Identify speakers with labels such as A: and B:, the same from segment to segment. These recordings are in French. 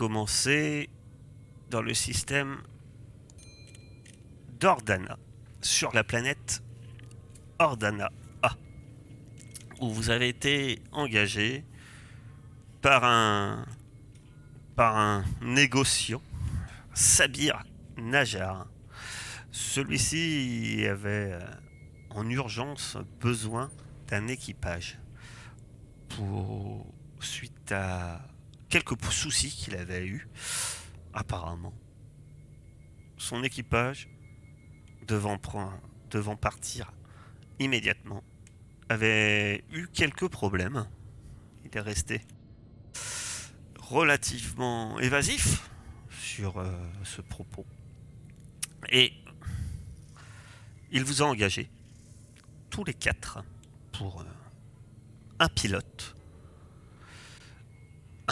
A: commencé dans le système d'Ordana, sur la planète Ordana A, où vous avez été engagé par un, par un négociant, Sabir Najar. Celui-ci avait euh, en urgence besoin d'un équipage pour suite à quelques soucis qu'il avait eu apparemment. Son équipage devant, partir immédiatement avait eu quelques problèmes. Il est resté relativement évasif sur euh, ce propos. Et il vous a engagé tous les quatre pour euh, un pilote,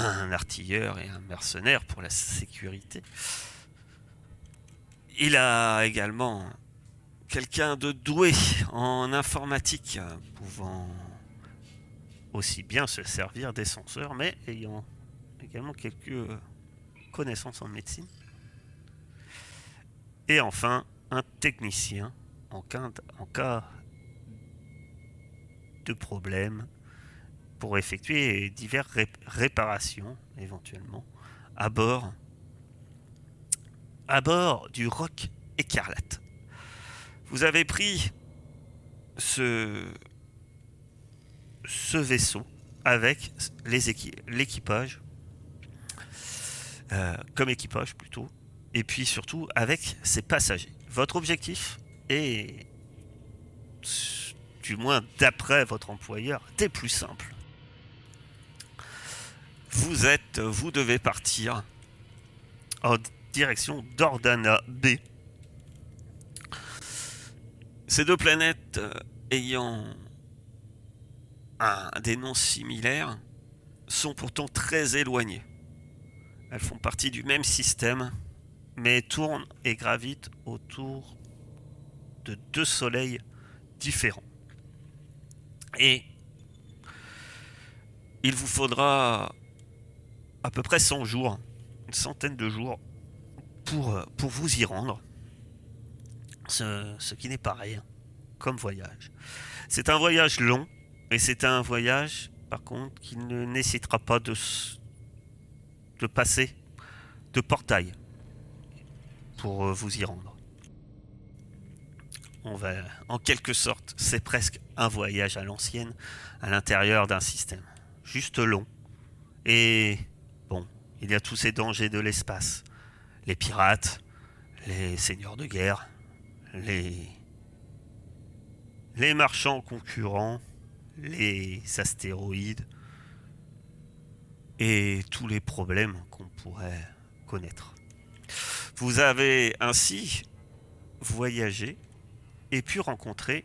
A: un artilleur et un mercenaire pour la sécurité. Il a également quelqu'un de doué en informatique, pouvant aussi bien se servir des senseurs, mais ayant également quelques connaissances en médecine. Et enfin, un technicien en cas, de problème pour effectuer diverses réparations éventuellement à bord à bord du Rock Écarlate. Vous avez pris ce ce vaisseau avec l'équipage euh, comme équipage plutôt et puis surtout avec ses passagers. Votre objectif est du moins d'après votre employeur, des plus simples. Vous êtes, vous devez partir en direction d'Ordana B. Ces deux planètes euh, ayant des noms similaires sont pourtant très éloignées. Elles font partie du même système, mais tournent et gravitent autour de deux soleils différents. Et il vous faudra à peu près 100 jours, une centaine de jours, pour, pour vous y rendre. Ce, qui n'est pas rien comme voyage. C'est un voyage long, et c'est un voyage, par contre, qui ne nécessitera pas de, de passer de portail pour euh, vous y rendre. On va, en quelque sorte, c'est presque un voyage à l'ancienne à l'intérieur d'un système. Juste long. Et il y a tous ces dangers de l'espace. Les pirates, les seigneurs de guerre, les, les marchands concurrents, les astéroïdes et tous les problèmes qu'on pourrait connaître. Vous avez ainsi voyagé et pu rencontrer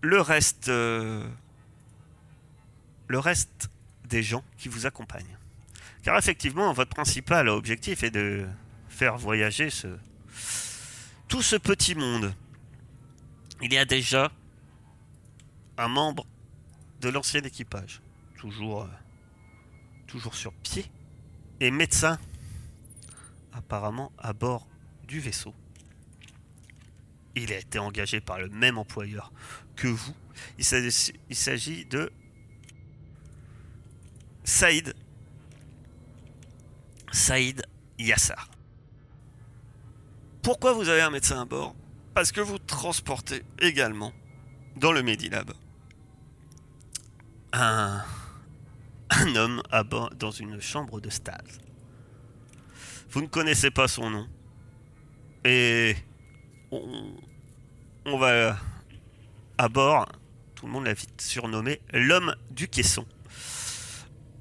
A: le reste, euh, le reste des gens qui vous accompagnent. Car effectivement, votre principal objectif est de faire voyager ce, tout ce petit monde. Il y a déjà un membre de l'ancien équipage, toujours, euh, toujours sur pied, et médecin, apparemment à bord du vaisseau. Il a été engagé par le même employeur que vous. Il s'agit de Saïd. Saïd Yassar. Pourquoi vous avez un médecin à bord? Parce que vous transportez également dans le Medilab un, un homme à bord dans une chambre de stase. Vous ne connaissez pas son nom. Et on va à bord, tout le monde l'a vite surnommé l'homme du caisson.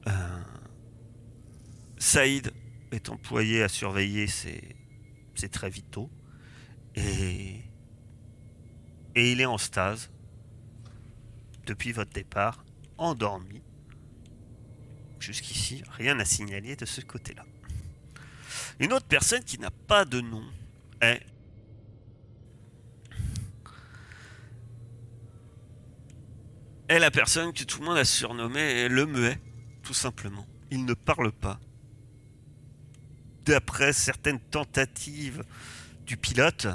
A: Euh, Saïd est employé à surveiller ses, ses très vitaux et, et il est en stase depuis votre départ, endormi. Jusqu'ici, rien à signaler de ce côté-là. Une autre personne qui n'a pas de nom est est la personne que tout le monde a surnommée le muet, tout simplement. il ne parle pas. D'après certaines tentatives du pilote,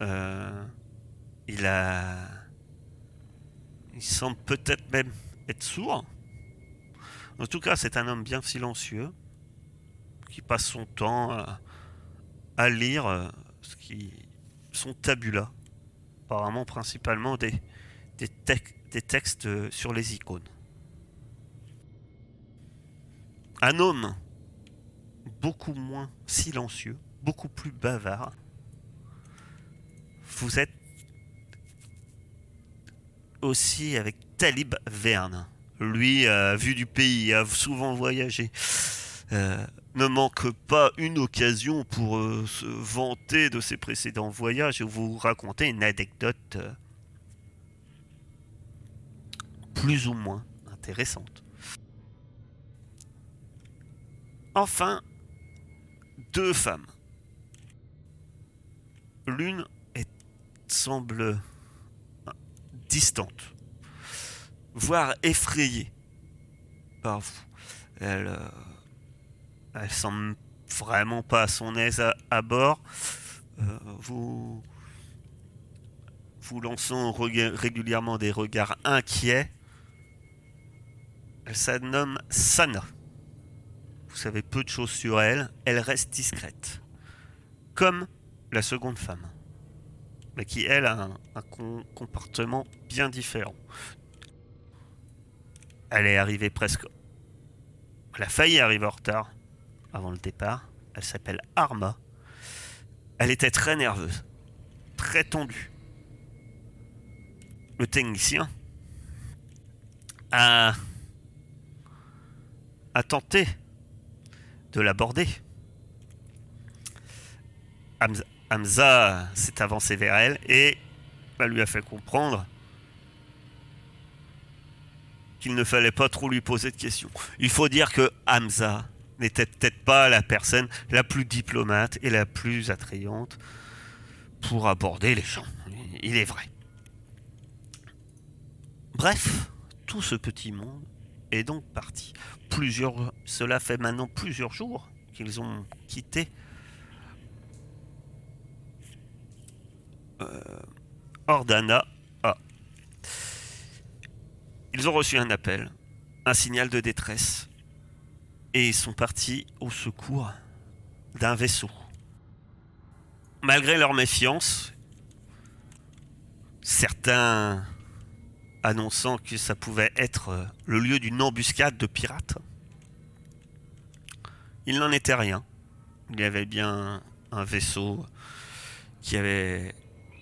A: euh, il a. Il semble peut-être même être sourd. En tout cas, c'est un homme bien silencieux qui passe son temps à, lire euh, ce qui, son tabula. Apparemment, principalement des, des textes sur les icônes. Un homme beaucoup moins silencieux, beaucoup plus bavard. Vous êtes aussi avec Talib Verne. Lui a vu du pays, a souvent voyagé. Euh, ne manque pas une occasion pour euh, se vanter de ses précédents voyages et vous raconter une anecdote euh, plus ou moins intéressante. Enfin, deux femmes. L'une semble distante, voire effrayée par vous. Elle, euh, elle semble vraiment pas à son aise à, bord. Euh, vous, vous lançant régulièrement des regards inquiets. Elle se nomme Sana. Vous savez peu de choses sur elle. Elle reste discrète. Comme la seconde femme. Mais qui, elle, a un, comportement bien différent. Elle est arrivée presque... Elle a failli arriver en retard avant le départ. Elle s'appelle Arma. Elle était très nerveuse. Très tendue. Le technicien a, a tenté de l'aborder. Hamza, s'est avancé vers elle et lui a fait comprendre qu'il ne fallait pas trop lui poser de questions. Il faut dire que Hamza n'était peut-être pas la personne la plus diplomate et la plus attrayante pour aborder les gens. Il est vrai. Bref, tout ce petit monde est donc parti. Cela fait maintenant plusieurs jours qu'ils ont quitté euh, Ordana. Ils ont reçu un appel, un signal de détresse, et ils sont partis au secours d'un vaisseau. Malgré leur méfiance, certains annonçant que ça pouvait être euh, le lieu d'une embuscade de pirates. Il n'en était rien. Il y avait bien un vaisseau qui avait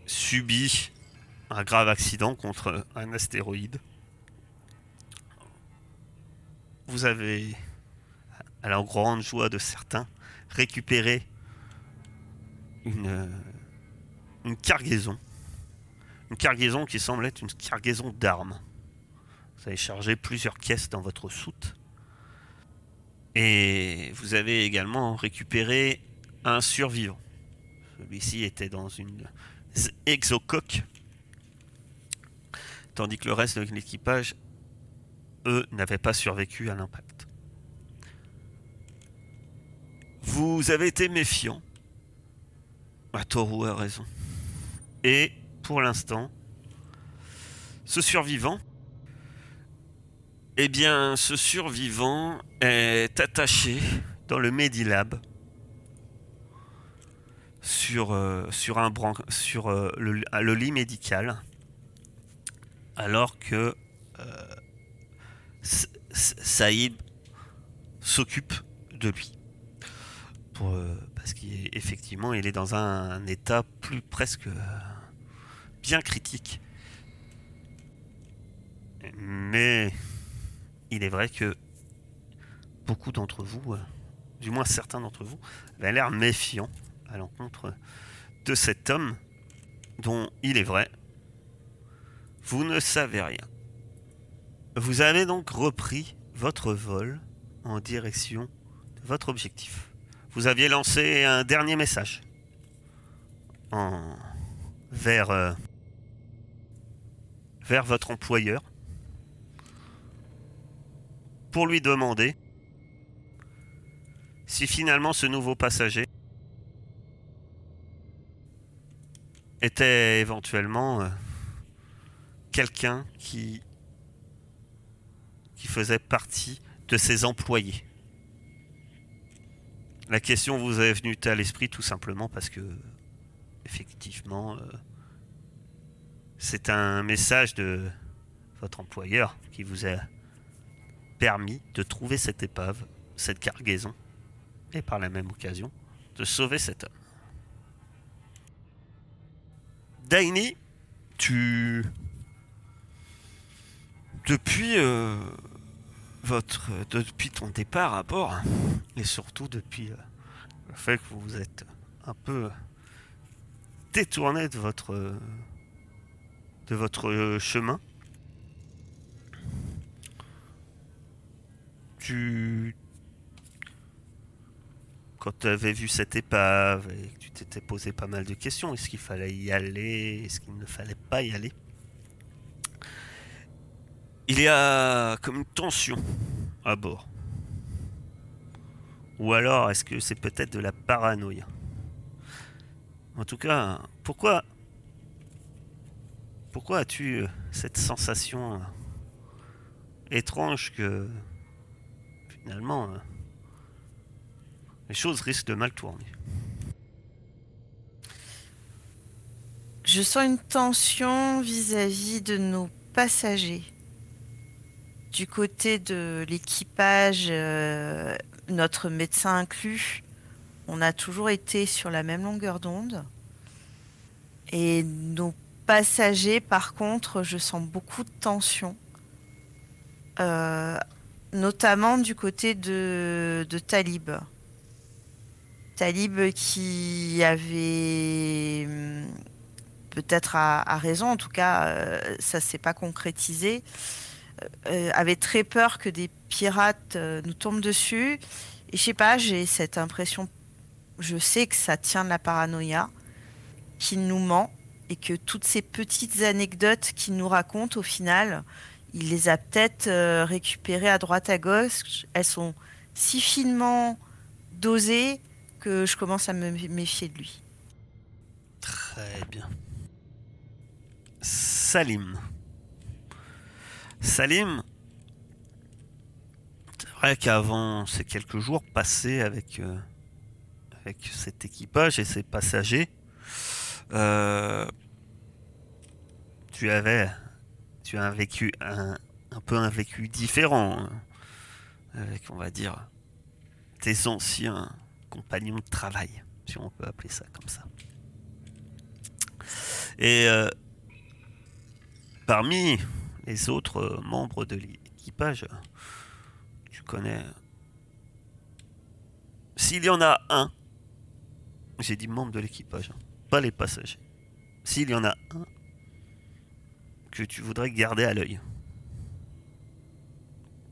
A: subi un grave accident contre un astéroïde. Vous avez, à la grande joie de certains, récupéré une, une cargaison une cargaison qui semble être une cargaison d'armes. Vous avez chargé plusieurs caisses dans votre soute. Et vous avez également récupéré un survivant. Celui-ci était dans une exocoque. Tandis que le reste de l'équipage, eux, n'avaient pas survécu à l'impact. Vous avez été méfiant. À tort a raison. Et pour l'instant. Ce survivant, eh bien, ce survivant est attaché dans le Medilab sur, euh, sur, un sur euh, le, lit médical, alors que euh, Saïd s'occupe de lui. Parce qu'effectivement, il est dans un état plus presque bien critique. Mais il est vrai que beaucoup d'entre vous, euh, du moins certains d'entre vous, avaient l'air méfiants à l'encontre de cet homme dont il est vrai, vous ne savez rien. Vous avez donc repris votre vol en direction de votre objectif. Vous aviez lancé un dernier message en... vers euh, vers votre employeur pour lui demander si finalement ce nouveau passager était éventuellement euh, quelqu'un qui, faisait partie de ses employés. La question vous est venue à l'esprit tout simplement parce que, effectivement, euh, c'est un message de votre employeur qui vous a permis de trouver cette épave, cette cargaison, et par la même occasion, de sauver cet homme. Daini, tu... Depuis euh, votre depuis ton départ à bord et surtout depuis euh, le fait que vous vous êtes un peu détourné de votre de votre chemin. Tu quand tu avais vu cette épave et que tu t'étais posé pas mal de questions, est-ce qu'il fallait y aller, est-ce qu'il ne fallait pas y aller? Il y a comme une tension à bord. Ou alors est-ce que c'est peut-être de la paranoïa? En tout cas, pourquoi pourquoi as-tu cette sensation étrange que finalement les choses risquent de mal tourner?
B: Je sens une tension vis-à-vis de nos passagers. Du côté de l'équipage, euh, notre médecin inclus, on a toujours été sur la même longueur d'onde. Et nos passagers, par contre, je sens beaucoup de tension. Euh, notamment du côté de, Talib. Talib qui avait hum, peut-être à, raison, en tout cas euh, ça s'est pas concrétisé, euh, euh, avait très peur que des pirates nous tombent dessus. Et je sais pas, j'ai cette impression, je sais que ça tient de la paranoïa, qu'il nous ment et que toutes ces petites anecdotes qu'il nous raconte au final, il les a peut-être récupérées à droite à gauche. Elles sont si finement dosées que je commence à me méfier de lui.
A: Très bien. Salim. Salim, c'est vrai qu'avant ces quelques jours passés avec, euh, avec cet équipage et ses passagers, euh, tu avais tu as un vécu un, un peu un vécu différent hein, avec on va dire tes anciens compagnon de travail, si on peut appeler ça comme ça. Et euh, parmi les autres membres de l'équipage, tu connais... S'il y en a un, j'ai dit membre de l'équipage, hein, pas les passagers. S'il y en a un que tu voudrais garder à l'œil,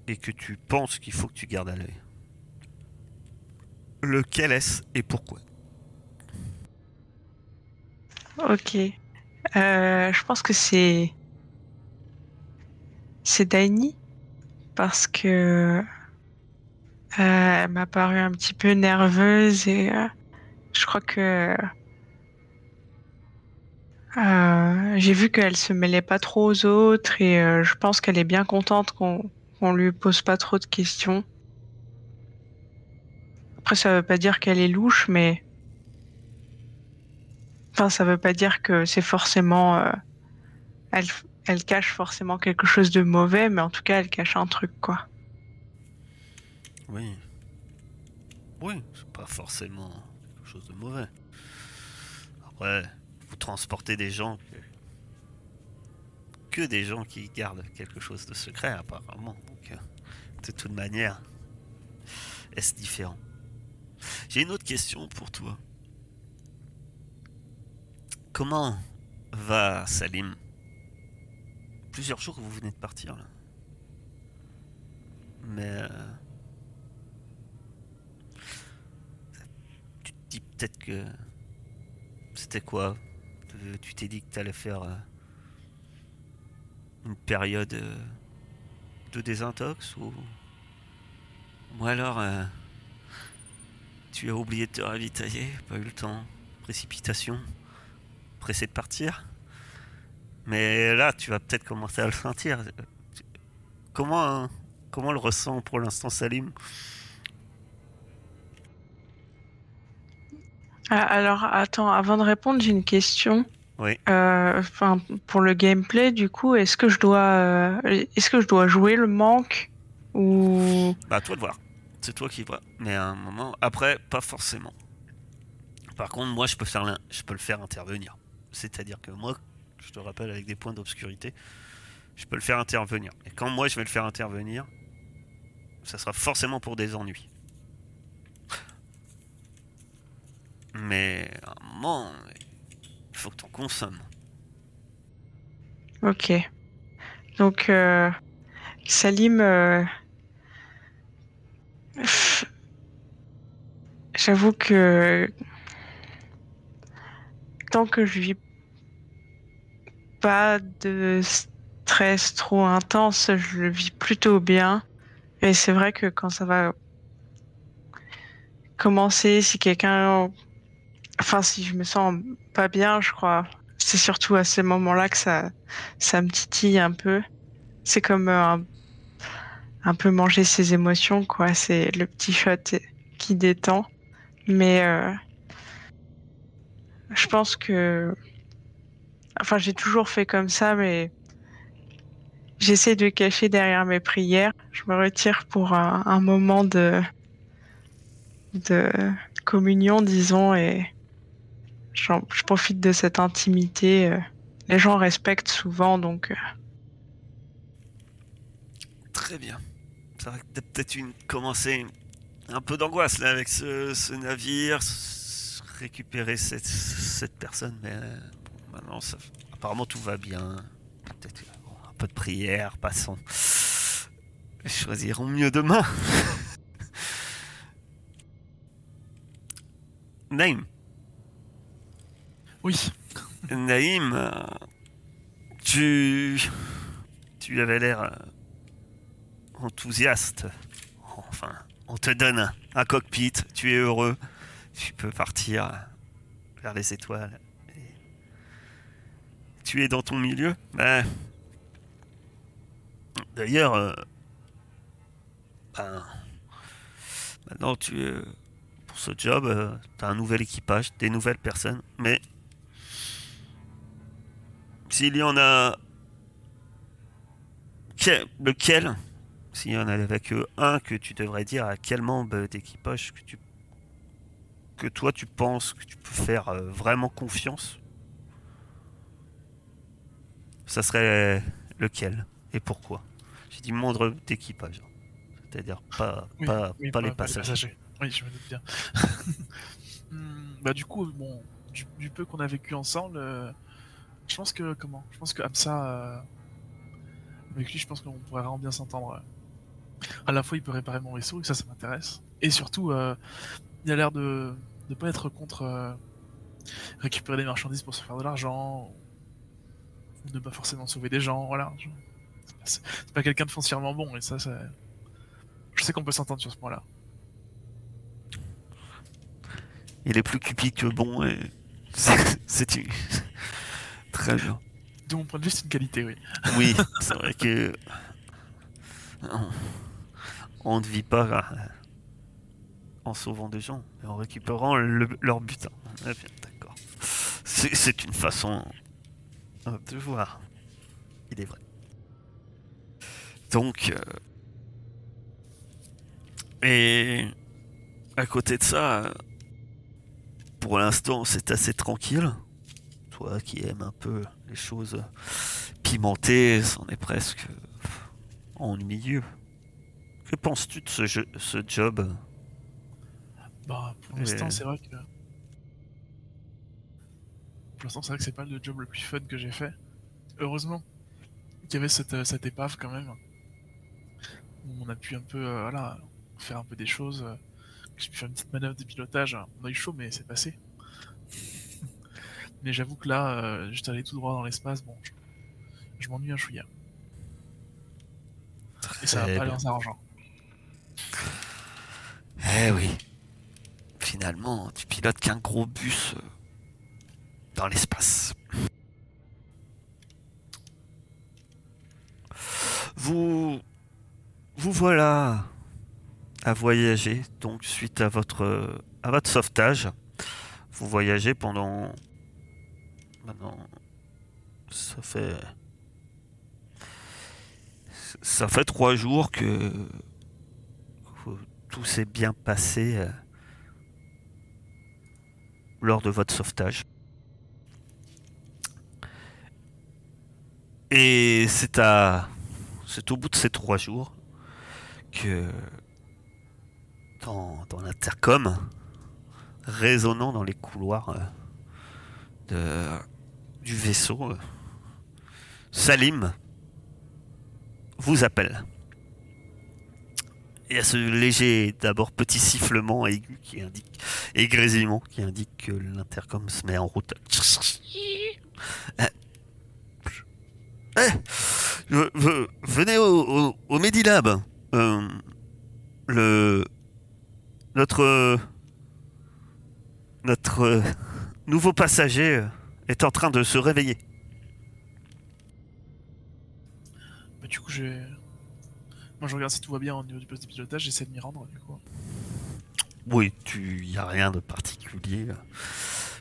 A: et que tu penses qu'il faut que tu gardes à l'œil, Lequel est-ce et pourquoi?
C: Ok. Euh, je pense que c'est. C'est Dani. Parce que. Euh, elle m'a paru un petit peu nerveuse et euh, je crois que. J'ai vu qu'elle se mêlait pas trop aux autres et je pense qu'elle est bien contente qu'on qu'on lui pose pas trop de questions. Après, ça veut pas dire qu'elle est louche, mais. Enfin, ça veut pas dire que c'est forcément. Euh, elle, elle cache forcément quelque chose de mauvais, mais en tout cas, elle cache un truc, quoi.
A: Oui. Oui, c'est pas forcément quelque chose de mauvais. Après, vous transportez des gens que, que des gens qui gardent quelque chose de secret, apparemment. Donc, euh, de toute manière, est-ce différent? J'ai une autre question pour toi. Comment va Salim? Plusieurs jours que vous venez de partir là. Mais... Euh, tu te dis peut-être que... C'était quoi? Tu t'es dit que tu allais faire euh, une période euh, de désintox ou... Ou alors Tu as oublié de te ravitailler, pas eu le temps. Précipitation. Pressé de partir. Mais là, tu vas peut-être commencer à le sentir. Comment, comment le ressent pour l'instant Salim?
C: Alors, attends, avant de répondre, j'ai une question.
A: Oui.
C: Euh, Enfin, pour le gameplay, du coup, est-ce que je dois, euh, est-ce que je dois jouer le manque ou?
A: Bah, toi de voir. C'est toi qui vois. Mais à un moment, après, pas forcément. Par contre, moi, je peux, faire je peux le faire intervenir. C'est-à-dire que moi, je te rappelle, avec des points d'obscurité, je peux le faire intervenir. Et quand moi, je vais le faire intervenir, ça sera forcément pour des ennuis. Mais à un moment, il faut que tu en consommes.
C: Ok. Donc, euh, Salim, euh, j'avoue que tant que je vis pas de stress trop intense, je le vis plutôt bien. Et c'est vrai que quand ça va commencer, si quelqu'un, enfin, si je me sens pas bien, je crois, c'est surtout à ces moments-là que ça, ça me titille un peu. C'est comme euh, un, un peu manger ses émotions, quoi. C'est le petit shot qui détend. Mais euh, je pense que, enfin, j'ai toujours fait comme ça, mais j'essaie de cacher derrière mes prières. Je me retire pour un, un moment de de communion, disons, et je profite de cette intimité. euh, Les gens respectent souvent, donc euh,
A: Très bien. Que t'as peut-être une commencé un peu d'angoisse là avec ce, navire, récupérer cette, personne, mais euh, bon, ça, apparemment tout va bien. Peut-être un peu de prière, passons. Choisirons mieux demain. Naïm,
D: Oui.
A: Naïm, euh, tu, tu avais l'air euh, enthousiaste. Enfin, on te donne un, cockpit, tu es heureux, tu peux partir vers les étoiles. Tu es dans ton milieu Ben, D'ailleurs, euh, ben, maintenant tu es pour ce job, tu as un nouvel équipage, des nouvelles personnes, mais s'il y en a que- lequel s'il y en avait que un que tu devrais dire à quel membre d'équipage que tu que toi tu penses que tu peux faire euh, vraiment confiance ça serait lequel et pourquoi? J'ai dit membre d'équipage c'est-à-dire pas
D: Oui,
A: pas,
D: oui,
A: pas les passagers.
D: Oui, je me doute bien. Bah du coup, bon, du, du peu qu'on a vécu ensemble, euh, je pense que comment? Je pense que Hamza, euh, avec lui, je pense qu'on pourrait vraiment bien s'entendre. euh. À la fois, il peut réparer mon vaisseau, et ça, ça m'intéresse. Et surtout, euh, il a l'air de ne pas être contre récupérer des marchandises pour se faire de l'argent, ou ne pas forcément sauver des gens. Voilà. C'est c'est pas quelqu'un de foncièrement bon, et ça, ça... je sais qu'on peut s'entendre sur ce point-là.
A: il est plus cupide que bon et c'est c'est une- très bien
D: De mon point de vue, c'est une qualité, oui.
A: Oui, c'est vrai que on, ne vit pas euh, en sauvant des gens, mais en récupérant le- leur butin. Ah bien, d'accord. C'est une façon euh, de voir. Il est vrai. Donc, euh, et à côté de ça, pour l'instant, c'est assez tranquille. Toi qui aimes un peu les choses pimenté, c'en est presque ennuyeux. Que penses-tu de ce, jeu- ce job?
D: Bah, pour
A: Et-
D: l'instant, c'est vrai que. Pour l'instant, c'est vrai que c'est pas le job le plus fun que j'ai fait. Heureusement qu'il y avait cette, cette épave quand même. On a pu un peu, euh, voilà, faire un peu des choses. J'ai pu faire une petite manœuvre de pilotage. On a eu chaud, mais c'est passé. Mais j'avoue que là, euh, juste aller tout droit dans l'espace, bon, je, je m'ennuie un chouïa. Et ça va pas aller en s'arrangeant.
A: Eh oui. finalement, tu pilotes qu'un gros bus euh, dans l'espace. Vous, vous voilà à voyager, donc suite à votre, à votre sauvetage. Vous voyagez pendant. Maintenant. Ça fait. Ça fait trois jours que. tout s'est bien passé euh, lors de votre sauvetage. Et c'est à. C'est au bout de ces trois jours que dans, dans l'intercom, résonnant dans les couloirs euh, de, du vaisseau, euh, Salim vous appelle. Il y a ce léger, d'abord petit sifflement aigu qui indique, et grésillement qui indique que l'intercom se met en route. Eh, ve- ve- venez au, au, Medilab. Euh, le notre notre nouveau passager euh, est en train de se réveiller.
D: Bah, du coup, je vais- Moi, je regarde si tout va bien au niveau du poste de pilotage, j'essaie de m'y rendre, du coup.
A: Oui, tu y a rien de particulier.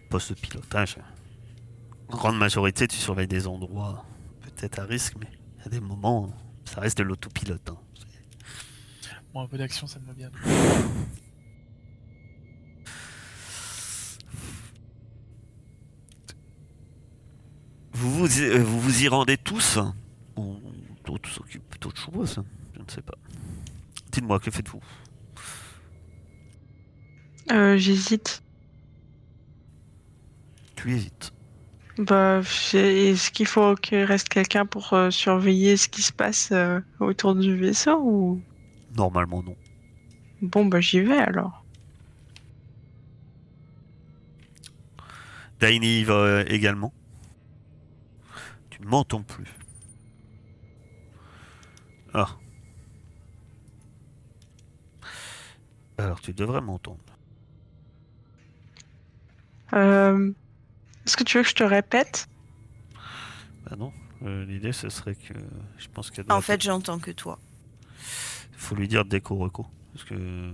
A: Poste de pilotage. En grande majorité, tu surveilles des endroits peut-être à risque, mais a des moments, ça reste de l'autopilote. hein.
D: Bon, un peu d'action, ça me va bien.
A: Vous vous, y, euh, vous vous y rendez tous Ou d'autres s'occupent d'autres choses Je ne sais pas. Dites-moi, que faites-vous?
C: Euh, J'hésite.
A: Tu hésites.
C: Bah, est-ce qu'il faut qu'il reste quelqu'un pour euh, surveiller ce qui se passe euh, autour du vaisseau ou?
A: Normalement, non.
C: bon bah j'y vais alors.
A: Daini y va également. M'entends plus. Ah. Alors tu devrais m'entendre.
C: Euh, Est-ce que tu veux que je te répète?
A: Bah non. euh, L'idée ce serait que je pense qu'elle
B: En fait, j'entends que toi.
A: faut lui dire déco reco parce que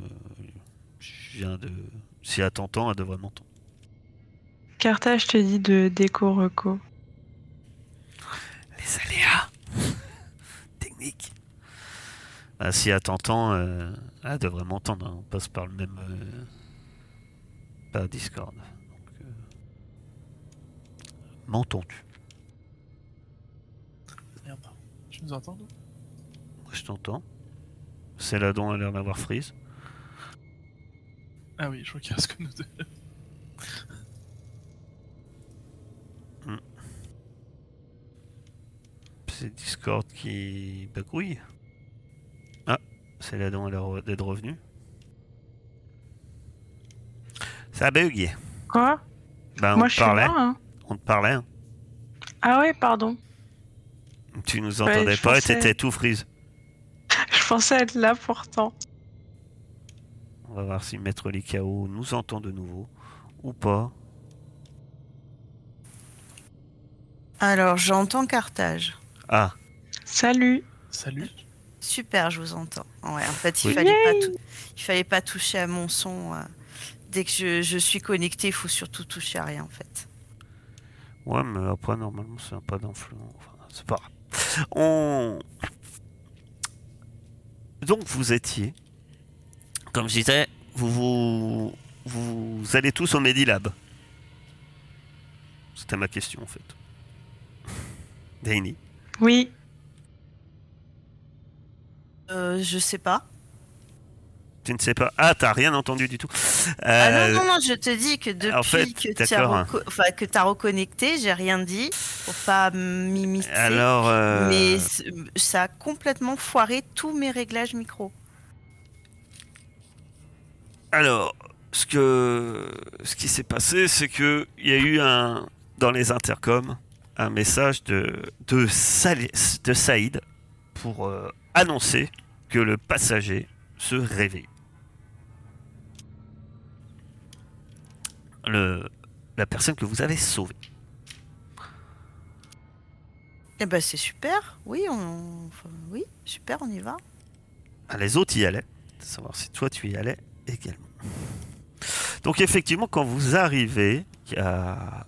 A: je viens de si elle t'entend, elle devrait m'entendre.
C: Carta, je te dis de déco reco.
A: Les aléas techniques. Bah, si elle t'entend, euh, elle devrait m'entendre. hein. On passe par le même euh, pas Discord. Donc, euh, M'entends-tu?
D: Merde. Tu nous entends,
A: Moi je t'entends. Céladon a l'air d'avoir freeze.
D: Ah oui, je crois qu'il reste que nous deux.
A: C'est Discord qui bagouille. Ah, Céladon a l'air d'être revenu. Ça a bugué.
C: Quoi?
A: Bah, on
C: Moi
A: te
C: je suis
A: parlait.
C: là. Hein.
A: On te parlait. hein.
C: Ah ouais, pardon.
A: Tu nous
C: Ouais,
A: entendais pas et
C: pensais-
A: t'étais tout freeze.
C: Je pensais être là pourtant.
A: On va voir si Maître Likao nous entend de nouveau ou pas.
B: Alors, j'entends Carthage.
A: Ah,
C: Salut.
D: Salut.
B: Super, je vous entends. Ouais, en fait, il
A: Oui.
B: fallait pas il fallait pas toucher à mon son. euh. Dès que je, je suis connecté, il faut surtout toucher à rien, en fait.
A: ouais, mais après, normalement, n'a pas d'influence. Enfin, c'est pas grave. On... Donc, vous étiez, comme je disais, vous, vous, vous allez tous au Medilab. C'était ma question, en fait. Daini.
C: Oui.
B: Euh, je sais pas.
A: Tu ne sais pas. Ah, t'as rien entendu du tout.
B: Ah
A: Euh,
B: non, non, non, je te dis que depuis
A: en fait,
B: que tu as, reco- enfin, reconnecté, j'ai rien dit pour pas m'immiscer.
A: Alors, euh,
B: Mais ça a complètement foiré tous mes réglages micro.
A: Alors, ce que ce qui s'est passé, c'est que il y a eu un dans les intercoms un message de de, Sali- de Saïd pour euh, annoncer que le passager se réveille. le, la personne que vous avez sauvée.
B: Eh ben c'est super. Oui, on... enfin, oui, super, on y va.
A: Ah, Les autres y allaient. Savoir si toi tu y allais également. Donc effectivement, quand vous arrivez, il y a,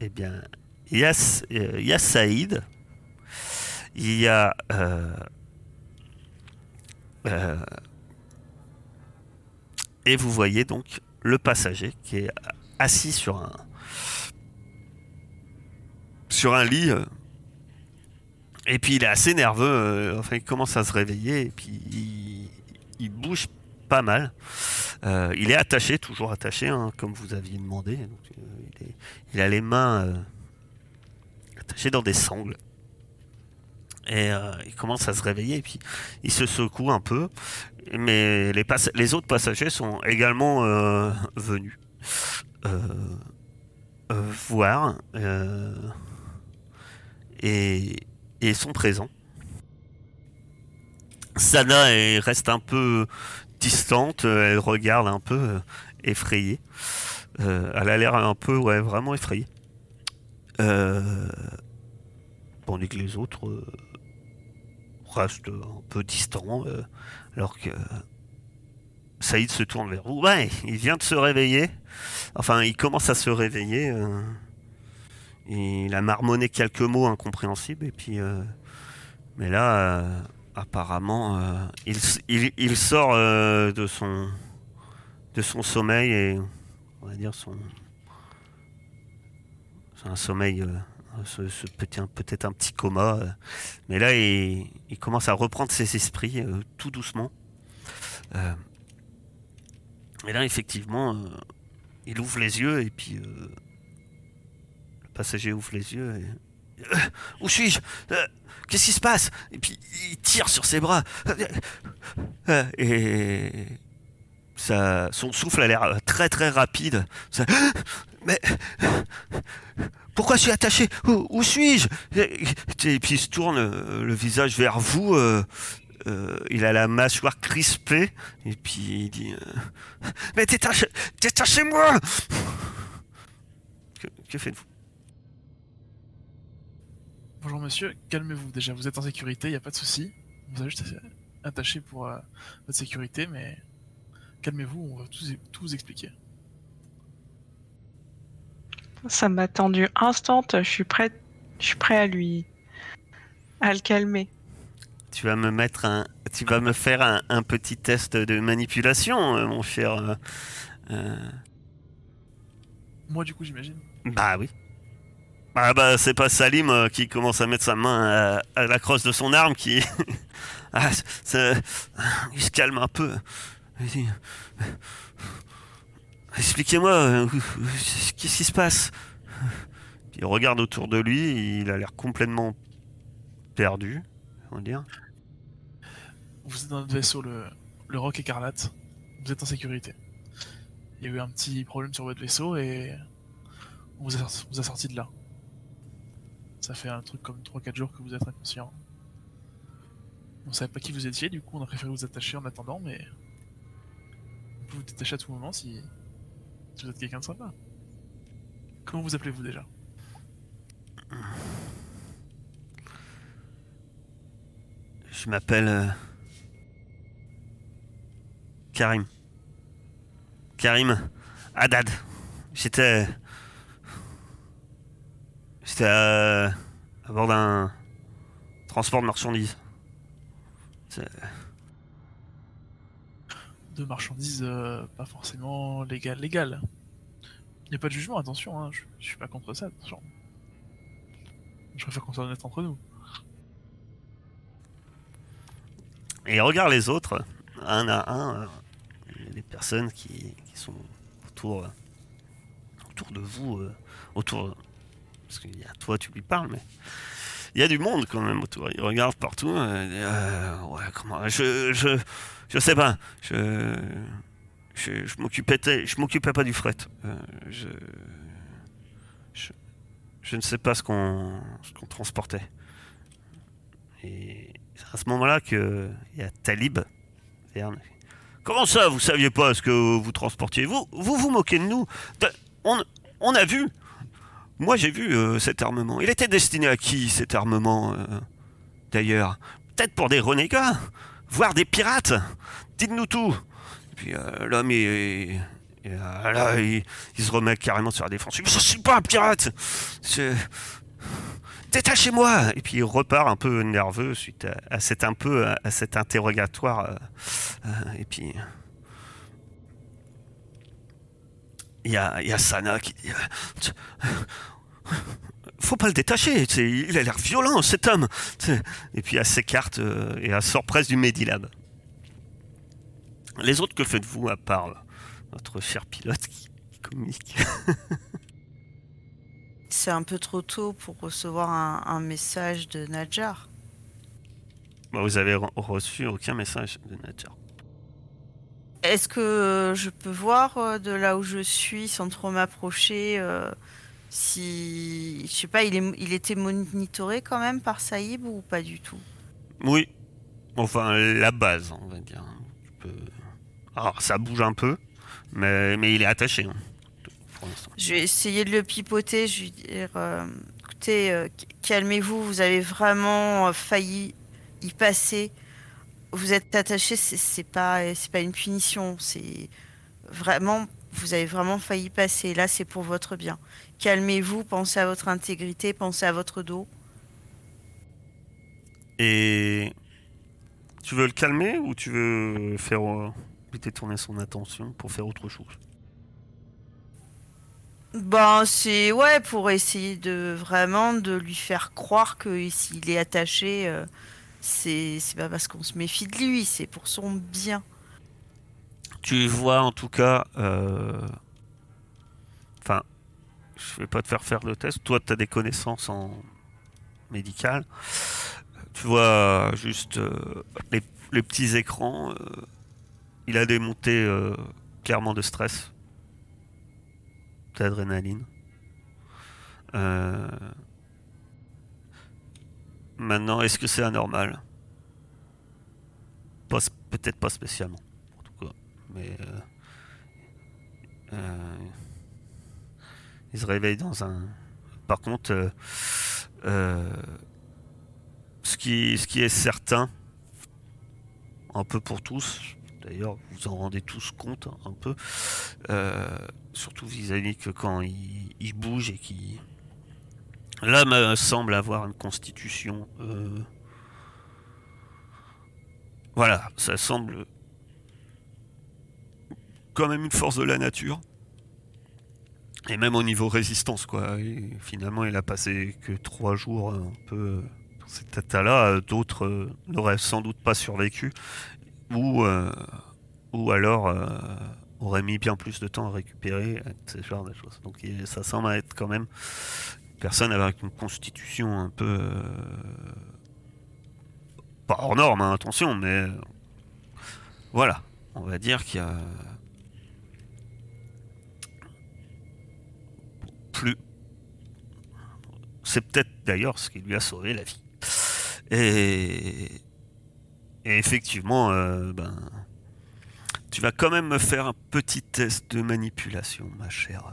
A: eh bien, il y a, Saïd, il y a euh, euh, et vous voyez donc le passager qui est assis sur un sur un lit. euh, et puis il est assez nerveux. enfin, il commence à se réveiller et puis il, bouge pas mal. Il est attaché, toujours attaché, hein, comme vous aviez demandé. Il a les mains attachées dans des sangles. Et euh, il commence à se réveiller et puis il se secoue un peu. Mais les, les autres passagers sont également euh, venus euh, voir et, et sont présents. Sana reste un peu distante, elle regarde un peu effrayée. Elle a l'air un peu, ouais, vraiment effrayée. Euh, tandis que les autres euh, restent un peu distants, euh, alors que Saïd se tourne vers vous. Ouais, il vient de se réveiller. Enfin, il commence à se réveiller. il a marmonné quelques mots incompréhensibles, et puis. mais là, apparemment, il, il- sort de son de son sommeil et on va dire son un sommeil euh, ce, ce peut-être un petit coma euh, mais là il, commence à reprendre ses esprits euh, tout doucement. Et là effectivement il ouvre les yeux et puis le passager ouvre les yeux et où suis-je? Qu'est-ce qui se passe? Et puis il tire sur ses bras. Et son souffle a l'air très très rapide. Mais pourquoi je suis attaché? Où, suis-je? Et puis il se tourne euh, le visage vers vous. euh, euh, il a la mâchoire crispée et puis il dit euh, Mais détache- détachez-moi Que, que faites-vous?
D: Bonjour monsieur, calmez-vous déjà, vous êtes en sécurité, il n'y a pas de souci. Vous avez juste attaché pour votre sécurité, mais calmez-vous, on va tout vous expliquer.
C: Ça m'a tendu instant, je suis prêt, je suis prêt à lui, à le calmer.
A: Tu vas me mettre un, tu vas me faire un, un petit test de manipulation, euh, mon cher. euh, euh,
D: Moi du coup j'imagine.
A: Bah oui. Ah bah c'est pas Salim euh, qui commence à mettre sa main à, à la crosse de son arme qui. ah, ça- il se calme un peu. Expliquez-moi, euh, qu'est-ce qui se passe? Il regarde autour de lui, il a l'air complètement perdu, on va dire.
D: Vous êtes dans notre vaisseau, le, Rock Écarlate. Vous êtes en sécurité. Il y a eu un petit problème sur votre vaisseau et on vous a, sorti- vous de là. Ça fait un truc comme 3-4 jours que vous êtes inconscient. On savait pas qui vous étiez, du coup on a préféré vous attacher en attendant, mais on peut vous détacher à tout moment si vous êtes quelqu'un de sympa. Comment vous appelez-vous déjà?
A: Je m'appelle euh, Karim. Karim Haddad. J'étais. J'étais à, à bord d'un transport de marchandises. C'est-
D: De marchandises euh, pas forcément légales. Légal. Il n'y a pas de jugement, attention, hein, je, je suis pas contre ça. Je préfère qu'on soit honnête entre nous.
A: Et regarde les autres, un à un, euh, les personnes qui, sont autour, euh, autour de vous, autour. Parce qu'il y a toi, tu lui parles, mais il y a du monde quand même autour. Il regarde partout. ouais, comment Je, je, je sais pas. Je, je, m'occupais, je m'occupais pas du fret. Euh, je, je, ne sais pas ce qu'on, transportait. Et c'est à ce moment-là que il y a Talib. Comment ça, vous saviez pas ce que vous transportiez? Vous, vous vous moquez de nous on, on a vu. Moi, j'ai vu euh, cet armement. Il était destiné à qui, cet armement, euh, d'ailleurs? Peut-être pour des renégats Voire des pirates Dites-nous tout Puis euh, l'homme, euh, il, il se remet carrément sur la défense. Je suis pas un pirate Détachez-moi Et puis il repart un peu nerveux suite à, cet un peu à, cet interrogatoire. euh, et puis il y a, y a Sana qui dit Faut pas le détacher, il a l'air violent cet homme. Et puis elle s'écarte euh, et elle sort presque du Medilab. Les autres, que faites-vous à part notre cher pilote qui, qui communique?
B: C'est un peu trop tôt pour recevoir un, un message de Nadjar.
A: Bah, Vous avez re- reçu aucun message de Nadjar.
B: Est-ce que je peux voir euh, de là où je suis sans trop m'approcher euh, si je sais pas, il, est, il était monitoré quand même par Saïb ou pas du tout?
A: Oui, enfin la base, on va dire. Alors ça bouge un peu, mais, mais il est attaché. hein, pour.
B: Je vais essayer de le pipoter. Je vais dire, euh, écoutez, euh, calmez-vous. Vous avez vraiment euh, failli y passer. Vous êtes attaché. C'est c'est pas, c'est pas une punition. C'est vraiment, vous avez vraiment failli passer. Là, c'est pour votre bien. Calmez-vous. Pensez à votre intégrité. Pensez à votre dos.
A: Et tu veux le calmer ou tu veux faire euh, lui détourner son attention pour faire autre chose?
B: Ben, c'est ouais pour essayer de vraiment de lui faire croire que s'il est attaché, euh, c'est c'est pas parce qu'on se méfie de lui. C'est pour son bien.
A: Tu vois en tout cas. euh, Enfin, je vais pas te faire faire le test. Toi, tu as des connaissances en médical. Tu vois juste euh, les, petits écrans. euh, Il a des montées clairement de stress, d'adrénaline. Maintenant, est-ce que c'est anormal? Peut-être pas spécialement. Mais euh, euh, il se réveille dans un. Par contre, euh, ce, qui, ce qui est certain, un peu pour tous, d'ailleurs, vous en rendez tous compte un peu, surtout vis-à-vis que quand il, bouge et qu'il. Euh, semble avoir une constitution. voilà, ça semble quand même une force de la nature. Et même au niveau résistance, quoi. Finalement, il a passé que trois jours un peu dans cet état-là. D'autres euh, n'auraient sans doute pas survécu. Ou, euh, ou alors euh, auraient mis bien plus de temps à récupérer ce genre de choses. Donc ça semble être quand même une personne avec une constitution un peu... pas hors norme, hein, attention, mais... voilà. On va dire qu'il y a... C'est peut-être d'ailleurs ce qui lui a sauvé la vie. Et, et effectivement, euh, ben, tu vas quand même me faire un petit test de manipulation, ma chère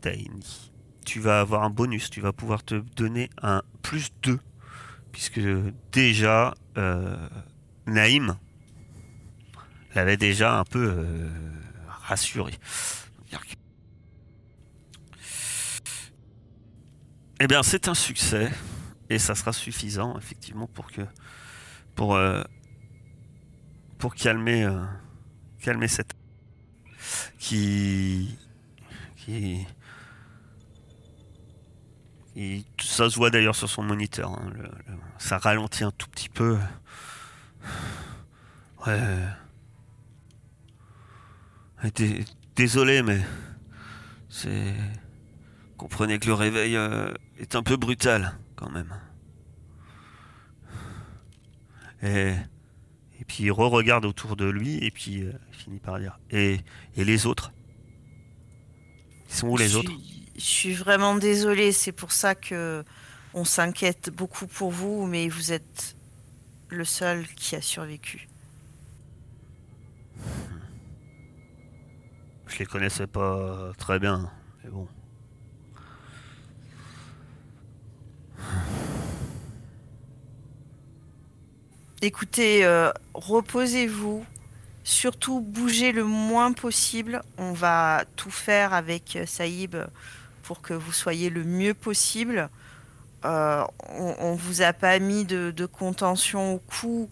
A: Taini. Tu vas avoir un bonus, tu vas pouvoir te donner un plus 2, puisque déjà, euh, Naïm l'avait déjà un peu euh, rassuré. C'est-à-dire que Eh bien, c'est un succès et ça sera suffisant effectivement pour que pour euh, pour calmer euh, calmer cette qui qui ça se voit d'ailleurs sur son moniteur. hein, ça ralentit un tout petit peu. Ouais. Ouais, dé- Désolé, mais c'est comprenez que le réveil euh, est un peu brutal quand même. Et, et puis il re-regarde autour de lui et puis euh, il finit par dire et, et les autres? Ils sont où les
B: je
A: autres?
B: suis, je suis vraiment désolée. C'est pour ça que on s'inquiète beaucoup pour vous, mais vous êtes le seul qui a survécu.
A: Je je les connaissais pas très bien, mais bon.
B: Écoutez, euh, reposez-vous. Surtout, bougez le moins possible. On va tout faire avec euh, Saïb pour que vous soyez le mieux possible. Euh, on, on vous a pas mis de, contention au cou,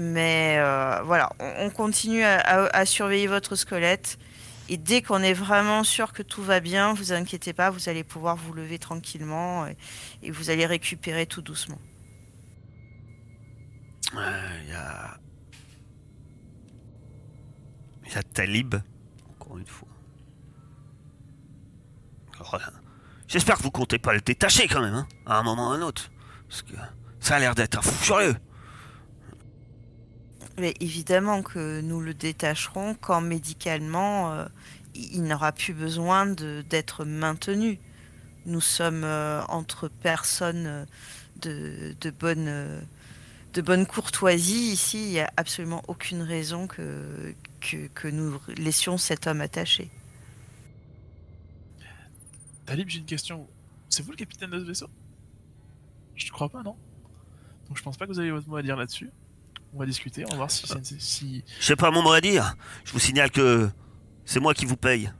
B: mais voilà, on, on continue à surveiller votre squelette. Et dès qu'on est vraiment sûr que tout va bien, vous inquiétez pas, vous allez pouvoir vous lever tranquillement et, vous allez récupérer tout doucement.
A: Il y a. Il y a Talib, encore une fois. J'espère que vous comptez pas le détacher quand même, hein, à un moment ou à un autre. Parce que ça a l'air d'être un fou furieux.
B: Mais évidemment que nous le détacherons quand médicalement euh, il n'aura plus besoin d'être maintenu. Nous sommes euh, entre personnes euh, de, bonne, courtoisie ici. Il n'y a absolument aucune raison que, nous laissions cet homme attaché.
D: Talib, j'ai une question. C'est vous le capitaine de ce vaisseau? Je crois pas, non? Donc je pense pas que vous avez votre mot à dire là-dessus. On va discuter, on va voir si, c'est- si...
A: Je sais pas mon mot à dire. Je vous signale que c'est moi qui vous paye.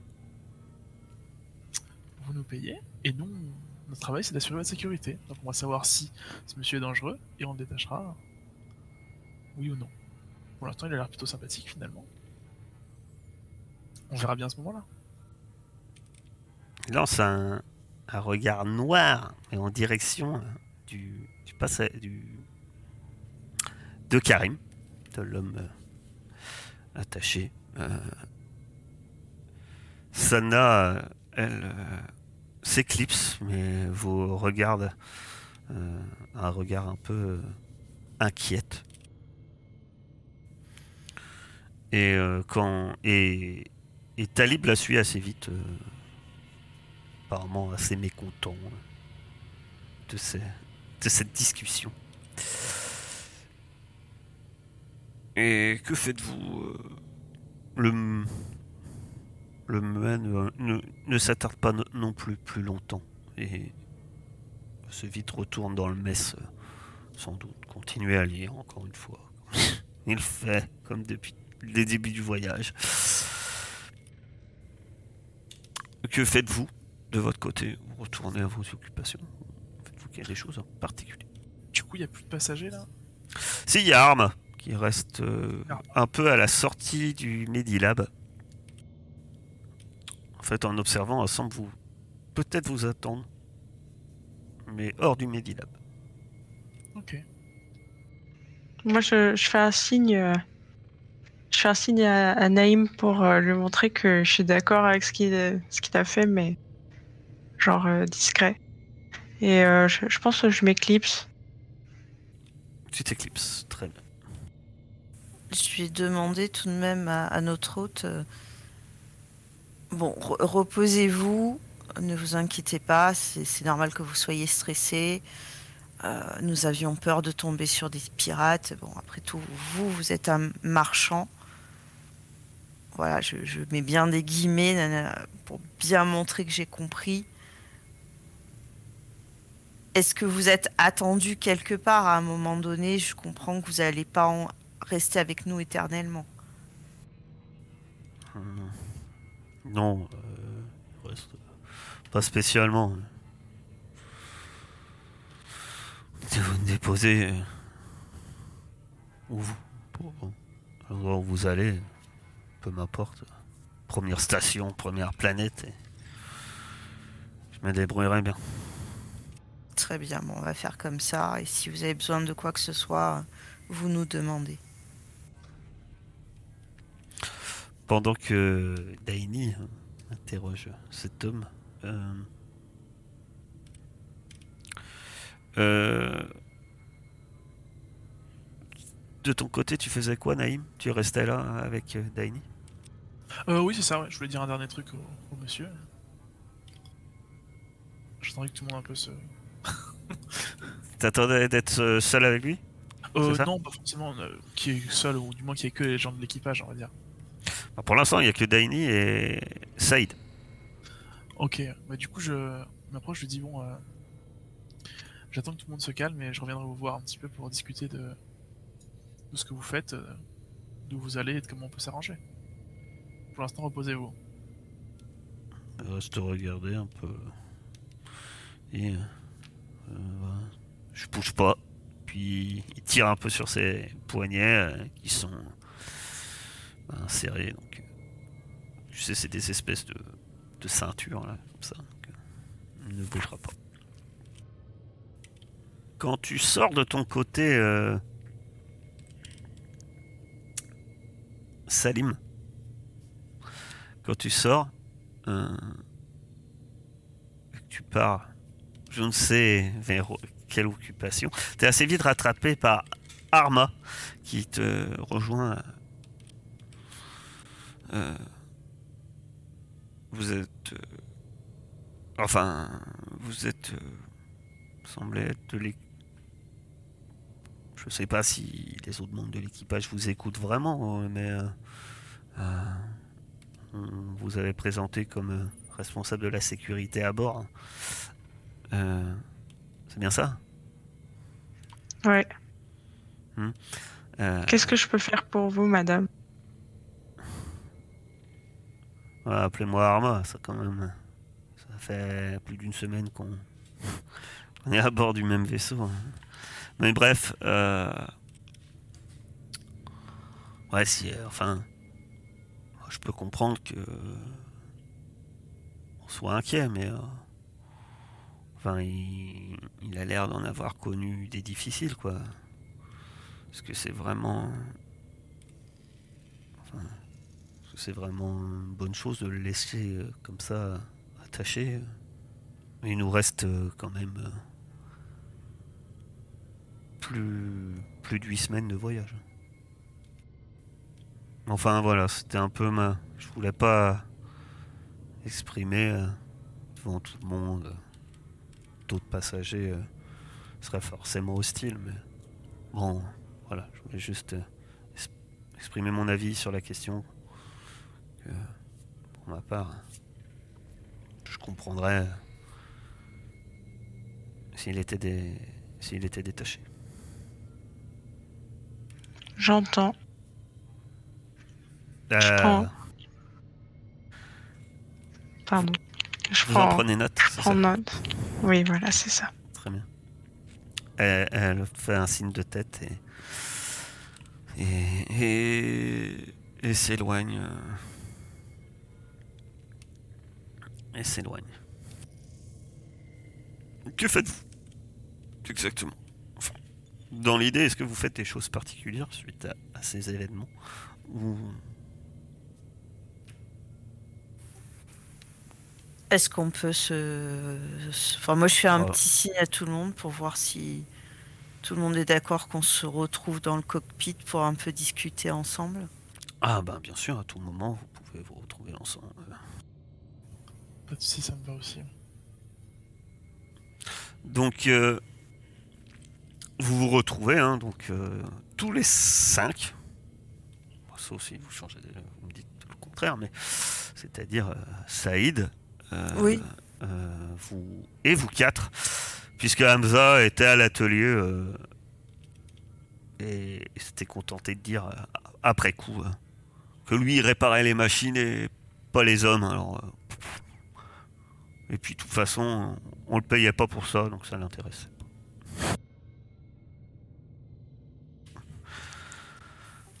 D: vous nous payez, et nous, notre travail c'est d'assurer votre sécurité. Donc on va savoir si ce monsieur est dangereux, et on le détachera. Oui ou non. Pour l'instant, il a l'air plutôt sympathique finalement. On verra bien à ce moment-là.
A: Il lance un, un regard noir et en direction euh, du, du passa- du de Karim, de l'homme euh, attaché. Euh, Sana, euh, elle s'éclipse, mais vous regarde un regard un peu inquiète. Et quand et, et Talib la suit assez vite. apparemment assez mécontent de cette discussion. Et que faites-vous euh, Le, le ne, s'attarde pas no- non plus plus longtemps et se vite retourne dans le mess, euh, sans doute. Continuer à lire encore une fois. Il fait comme depuis le début du voyage. Que faites-vous de votre côté? Vous retournez à vos occupations? Faites-vous qu'il y a des choses en particulier?
D: Du coup, il n'y a plus de passagers là?
A: Si, il y a Arm qui reste euh, un peu à la sortie du Medilab. En fait, en observant, elle semble vous peut-être vous attendre, mais hors du Medilab.
D: Ok.
C: Moi, je, je fais un signe. euh, Je fais un signe à, à Naïm pour euh, lui montrer que je suis d'accord avec ce qu'il ce qu'il a fait, mais genre euh, discret. Et euh, je, je pense que je m'éclipse.
A: Tu t'éclipses, très bien.
B: Je lui ai demandé tout de même à, notre hôte euh, Bon, re- reposez-vous, ne vous inquiétez pas, c'est normal que vous soyez stressé. Euh, nous avions peur de tomber sur des pirates. Bon, après tout, vous, vous êtes un marchand. Voilà, je, mets bien des guillemets pour bien montrer que j'ai compris. Est-ce que vous êtes attendu quelque part à un moment donné? Je comprends que vous n'allez pas en rester avec nous éternellement.
A: Hum. Non, euh, pas spécialement. Vous me déposez euh, où vous, où vous allez, peu m'importe. Première station, première planète. et je me débrouillerai bien.
B: Très bien, bon, on va faire comme ça. Et si vous avez besoin de quoi que ce soit, vous nous demandez.
A: Pendant que Daini interroge cet homme, euh, euh, de ton côté, tu faisais quoi, Naïm? Tu restais là avec euh, Daini?
D: Euh, oui, c'est ça, ouais. Je voulais dire un dernier truc au, au monsieur. J'attendais que tout le monde un peu se.
A: T'attendais d'être euh, seul avec lui?
D: Euh,
A: ça?
D: non, pas forcément. qui est seul, ou du moins qui est que les gens de l'équipage, on va dire.
A: Alors, pour l'instant, il n'y a que Daini et Saïd.
D: Ok, bah du coup je m'approche, je dis bon, euh, j'attends que tout le monde se calme et je reviendrai vous voir un petit peu pour discuter de, de ce que vous faites, euh, d'où vous allez et de comment on peut s'arranger. Pour l'instant, reposez-vous.
A: Reste regarder un peu. Et. euh, voilà. Je bouge pas. Puis il tire un peu sur ses poignets euh, qui sont serrés. Donc, euh, tu sais, c'est des espèces de, ceintures là, comme ça. euh, ne bougera pas. Quand tu sors de ton côté, euh, Salim, quand tu sors, tu pars, je ne sais vers quelle occupation, tu es assez vite rattrapé par Arma qui te rejoint. Euh, vous êtes. euh, enfin, vous êtes. euh, semblez être de l'équipe. Je sais pas si les autres membres de l'équipage vous écoutent vraiment, mais. euh, on vous avait présenté comme responsable de la sécurité à bord. C'est bien ça?
C: Ouais.
A: Euh,
C: Qu'est-ce que je peux faire pour vous, madame?
A: Ouais, Appelez-moi Arma, ça quand même. Ça fait plus d'une semaine qu'on on est à bord du même vaisseau. hein. Mais bref, euh, ouais, si, euh, enfin, je peux comprendre que on soit inquiet, mais euh, enfin, il, il a l'air d'en avoir connu des difficiles, quoi. Parce que c'est vraiment, c'est vraiment une bonne chose de le laisser euh, comme ça attaché. Il nous reste euh, quand même euh, plus, plus de 8 semaines de voyage. Enfin voilà, c'était un peu ma... Je voulais pas exprimer devant tout le monde. D'autres passagers seraient forcément hostiles, mais bon, voilà, je voulais juste exprimer mon avis sur la question. Que, pour ma part, je comprendrais s'il était, des... s'il était détaché.
C: J'entends.
A: Euh,
C: prends. Pardon. Je
A: vous en prenez note
C: je prends note. Oui, voilà, c'est ça.
A: Très bien. Elle, elle fait un signe de tête et. et. et, et s'éloigne. Et s'éloigne. Que faites-vous? Exactement. Enfin, dans l'idée, est-ce que vous faites des choses particulières suite à, à ces événements? Ou.
B: Est-ce qu'on peut se... Enfin, moi, je fais un
A: Voilà.
B: petit signe à tout le monde pour voir si tout le monde est d'accord qu'on se retrouve dans le cockpit pour un peu discuter ensemble.
A: Ah, bah bien sûr, à tout moment, vous pouvez vous retrouver ensemble.
D: Pas de soucis, ça me va aussi.
A: Donc, euh, vous vous retrouvez, hein, donc euh, tous les cinq, sauf si vous changez, de- vous me dites le contraire, mais c'est-à-dire euh, Saïd, euh,
B: Oui.
A: euh, vous et vous quatre, puisque Hamza était à l'atelier euh, et s'était contenté de dire euh, après coup euh, que lui il réparait les machines et pas les hommes. Alors, euh, et puis de toute façon, on le payait pas pour ça, donc ça l'intéressait.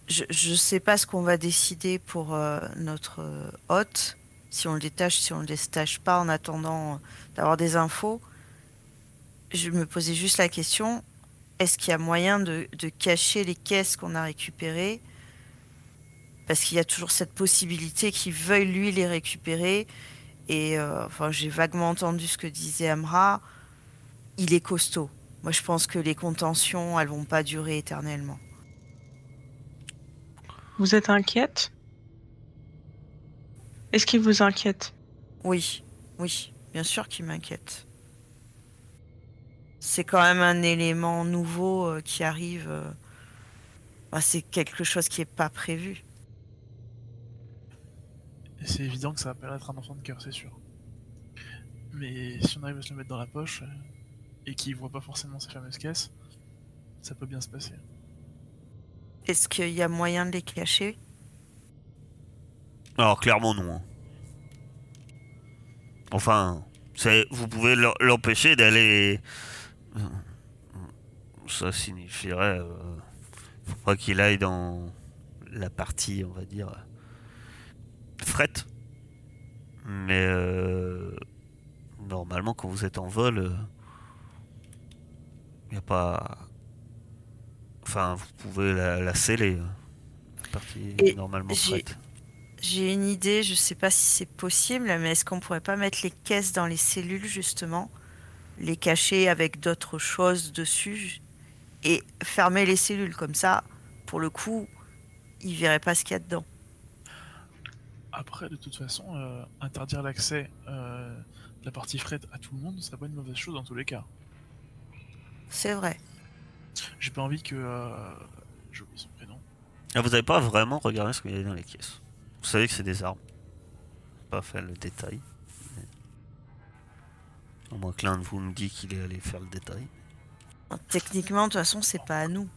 B: Je, je sais pas ce qu'on va décider pour euh, notre euh, hôte, si on le détache, si on le détache pas, en attendant euh, d'avoir des infos. Je me posais juste la question est-ce qu'il y a moyen de, de cacher les caisses qu'on a récupérées? Parce qu'il y a toujours cette possibilité qu'il veuille lui les récupérer. Et euh, enfin, j'ai vaguement entendu ce que disait Amra. Il est costaud. Moi, je pense que les contentions, elles vont pas durer éternellement.
C: Vous êtes inquiète? Est-ce qu'il vous inquiète?
B: Oui, oui, bien sûr qu'il m'inquiète. C'est quand même un élément nouveau euh, qui arrive. euh, c'est quelque chose qui n'est pas prévu.
D: Et c'est évident que ça va pas être un enfant de cœur, c'est sûr. Mais si on arrive à se le mettre dans la poche euh, et qu'il voit pas forcément ces fameuses caisses, ça peut bien se passer.
B: Est-ce qu'il y a moyen de les cacher?
A: Alors clairement non. hein. Enfin, vous pouvez l'empêcher d'aller. Ça signifierait, euh, faut pas qu'il aille dans la partie, on va dire, fret. Mais euh, normalement, quand vous êtes en vol, il n'y a pas. Enfin, vous pouvez la, la sceller. hein. La partie
B: Et
A: normalement fret.
B: J'ai une idée, je sais pas si c'est possible, mais est-ce qu'on pourrait pas mettre les caisses dans les cellules justement, les cacher avec d'autres choses dessus et fermer les cellules comme ça, pour le coup, ils verraient pas ce qu'il y a dedans.
D: Après, de toute façon, euh, interdire l'accès euh, de la partie fret à tout le monde ne serait pas une mauvaise chose dans tous les cas.
B: C'est vrai.
D: J'ai pas envie que. euh, J'ai oublié son prénom.
A: Ah, vous n'avez pas vraiment regardé ce qu'il y avait dans les caisses? Vous savez que c'est des armes. Pas fait le détail. mais- Au moins que l'un de vous me dit qu'il est allé faire le détail.
B: Techniquement, de toute façon, c'est pas à nous.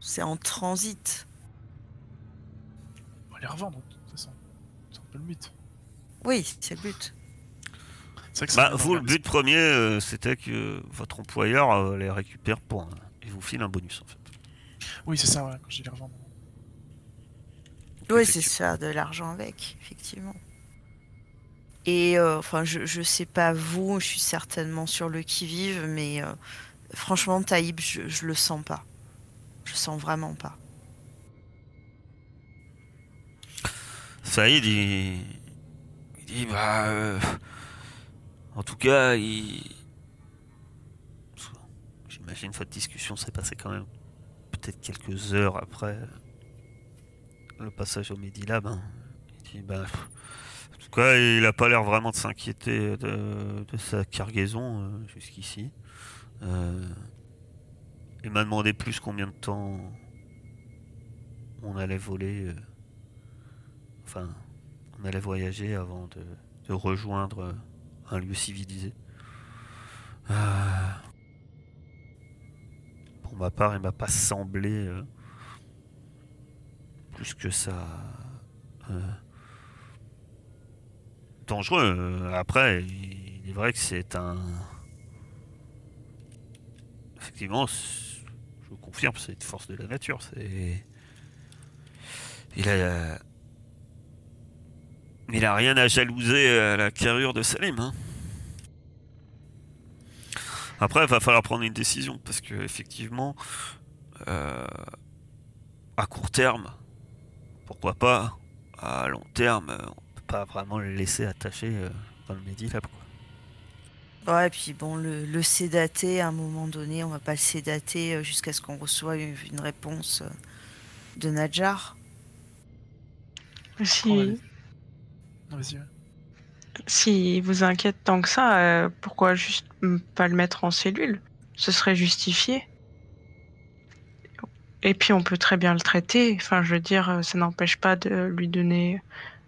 B: C'est en transit.
D: On va les revendre, peu le but.
B: Oui, c'est le but.
D: Que
A: Bah, vous, le but premier, euh, c'était que votre employeur euh, les récupère pour un... et vous file un bonus en fait.
D: Oui, c'est ça, ouais, quand je dis les revendre.
B: Oui, c'est ça, de l'argent avec, effectivement. Et euh, enfin, je, je sais pas vous, je suis certainement sur le qui-vive, mais euh, franchement, Taïb, je, je le sens pas. Je sens vraiment pas.
A: Saïd, il, il dit bah. euh, En tout cas, il. J'imagine votre discussion s'est passée quand même peut-être quelques heures après le passage au Medilab. hein. Il dit bah. En tout cas, il a pas l'air vraiment de s'inquiéter de, de sa cargaison euh, jusqu'ici. Euh, il m'a demandé plus combien de temps on allait voler. On allait voyager avant de, rejoindre un lieu civilisé. Euh, pour ma part, il m'a pas semblé euh, plus que ça euh, dangereux. Après, il est vrai que c'est un. Effectivement, je vous confirme, c'est une force de la nature. Il a. Il a rien à jalouser à la carrure de Salim. hein. Après, il va falloir prendre une décision parce que effectivement, euh, à court terme, pourquoi pas. À long terme, euh, on peut pas vraiment le laisser attaché euh, dans le Medilab. Quoi.
B: Ouais, et puis bon, le, le sédater, à un moment donné, on va pas le sédater euh, jusqu'à ce qu'on reçoive une, une réponse euh, de Nadjar.
C: Si,
D: vas-y, ouais.
C: si vous inquiète tant que ça, euh, pourquoi juste pas le mettre en cellule? Ce serait justifié. Et puis on peut très bien le traiter. Enfin, je veux dire, euh, ça n'empêche pas de lui donner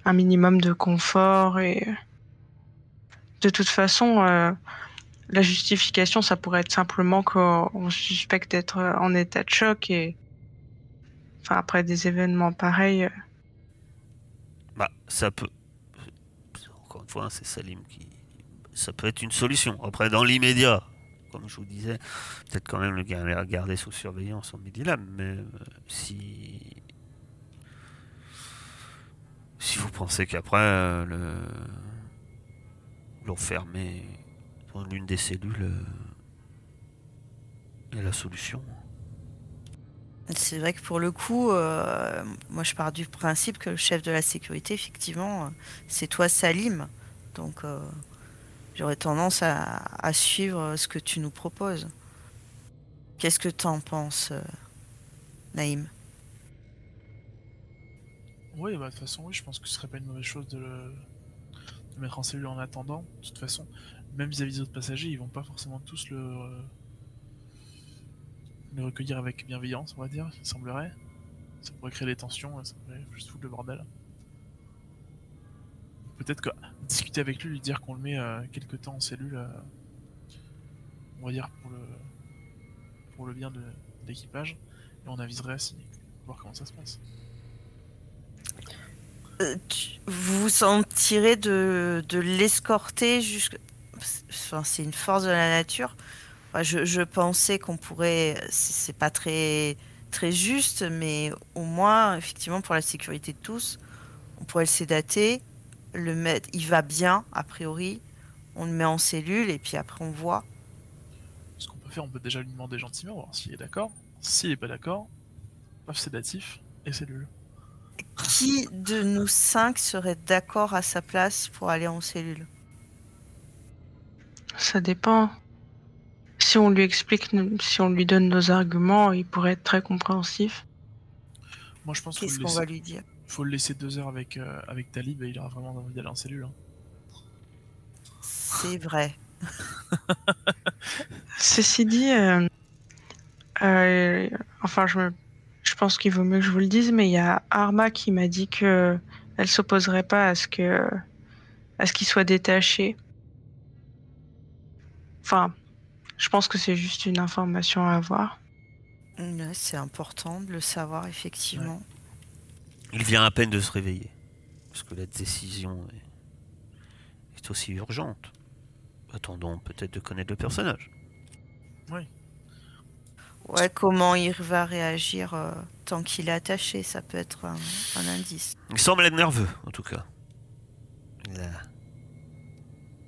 C: un minimum de confort et de toute façon, euh, la justification, ça pourrait être simplement qu'on suspecte d'être euh, en état de choc et enfin après des événements pareils. euh,
A: Bah, ça peut. C'est Salim qui. Ça peut être une solution. Après, dans l'immédiat, comme je vous disais, peut-être quand même le regarder sous surveillance en Medilab, mais euh, si. Si vous pensez qu'après, euh, le. l'enfermer dans l'une des cellules euh, est la solution.
B: C'est vrai que pour le coup, moi je pars du principe que le chef de la sécurité, effectivement, c'est toi Salim. Donc euh, j'aurais tendance à, suivre ce que tu nous proposes. Qu'est-ce que t'en penses, euh, Naïm?
D: Oui, bah, de toute façon, oui, je pense que ce serait pas une mauvaise chose de le, mettre en cellule en attendant. De toute façon, même vis-à-vis des autres passagers, ils vont pas forcément tous le, euh, le recueillir avec bienveillance, on va dire, il semblerait. Ça pourrait créer des tensions, ça pourrait juste foutre le bordel.
A: Peut-être
D: que discuter avec lui, lui dire qu'on le met euh, quelque temps en cellule, euh, on va dire pour le pour le bien de, l'équipage, et on aviserait à Sydney, voir comment ça se passe.
B: Euh, vous vous sentirez de, de l'escorter jusque. Enfin, c'est une force de la nature. Je, pensais qu'on pourrait. C'est pas très, très juste, mais au moins, effectivement, pour la sécurité de tous, on pourrait le sédater, le mettre. Il va bien, a priori. On le met en cellule et puis après, on voit.
D: Ce qu'on peut faire, on peut déjà lui demander gentiment, voir s'il est d'accord. S'il est pas d'accord, paf sédatif et cellule.
B: Qui de nous cinq serait d'accord à sa place pour aller en cellule?
C: Ça dépend. Si on lui explique, si on lui donne nos arguments, il pourrait être très compréhensif.
D: Moi, je pense
B: Qu'est-ce qu'on va lui dire?
D: Faut le laisser deux heures avec, euh, avec Talib et il aura vraiment envie d'aller en cellule. hein.
B: C'est vrai.
C: Ceci dit, euh, euh, enfin, je, me- je pense qu'il vaut mieux que je vous le dise, mais il y a Arma qui m'a dit que elle s'opposerait pas à ce que à ce qu'il soit détaché. Enfin, je pense que c'est juste une information à avoir.
B: Ouais, c'est important de le savoir, effectivement.
A: Il vient à peine de se réveiller. Parce que la décision est, est aussi urgente. Attendons peut-être de connaître le personnage.
B: Ouais, comment il va réagir euh, tant qu'il est attaché, ça peut être un, un indice.
A: Il semble être nerveux, en tout cas.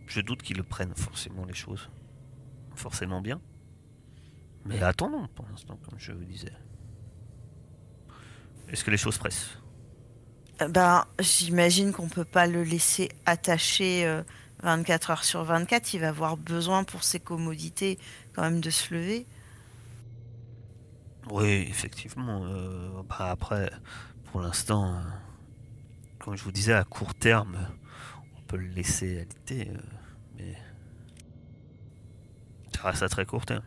A: Je doute qu'il le prenne forcément les choses. Forcément bien. Mais attendons pour l'instant, comme je vous disais. Est-ce que les choses pressent?
B: Ben, j'imagine qu'on peut pas le laisser attaché euh, 24 heures sur 24. Il va avoir besoin pour ses commodités quand même de se lever.
A: Oui, effectivement. euh, bah après, pour l'instant, euh, comme je vous disais, à court terme, on peut le laisser alité, euh, mais ça reste à très court terme.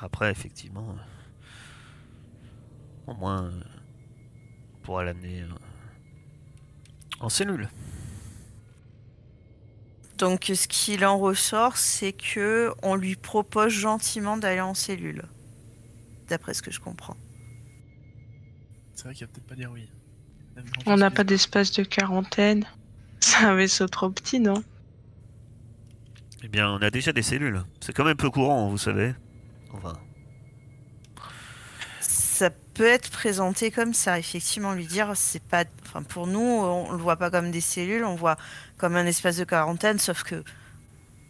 A: Après, effectivement, euh, au moins, euh, on pourra l'amener euh, en cellule.
B: Donc, ce qu'il en ressort, c'est que on lui propose gentiment d'aller en cellule. D'après ce que je comprends.
D: C'est vrai qu'il va peut-être pas dire oui.
C: On n'a pas d'espace de quarantaine. C'est un vaisseau trop petit, non?
A: Eh bien, on a déjà des cellules. C'est quand même peu courant, vous savez. Enfin,
B: peut être présenté comme ça, effectivement, lui dire c'est pas. Enfin, pour nous, on le voit pas comme des cellules, on voit comme un espace de quarantaine, sauf que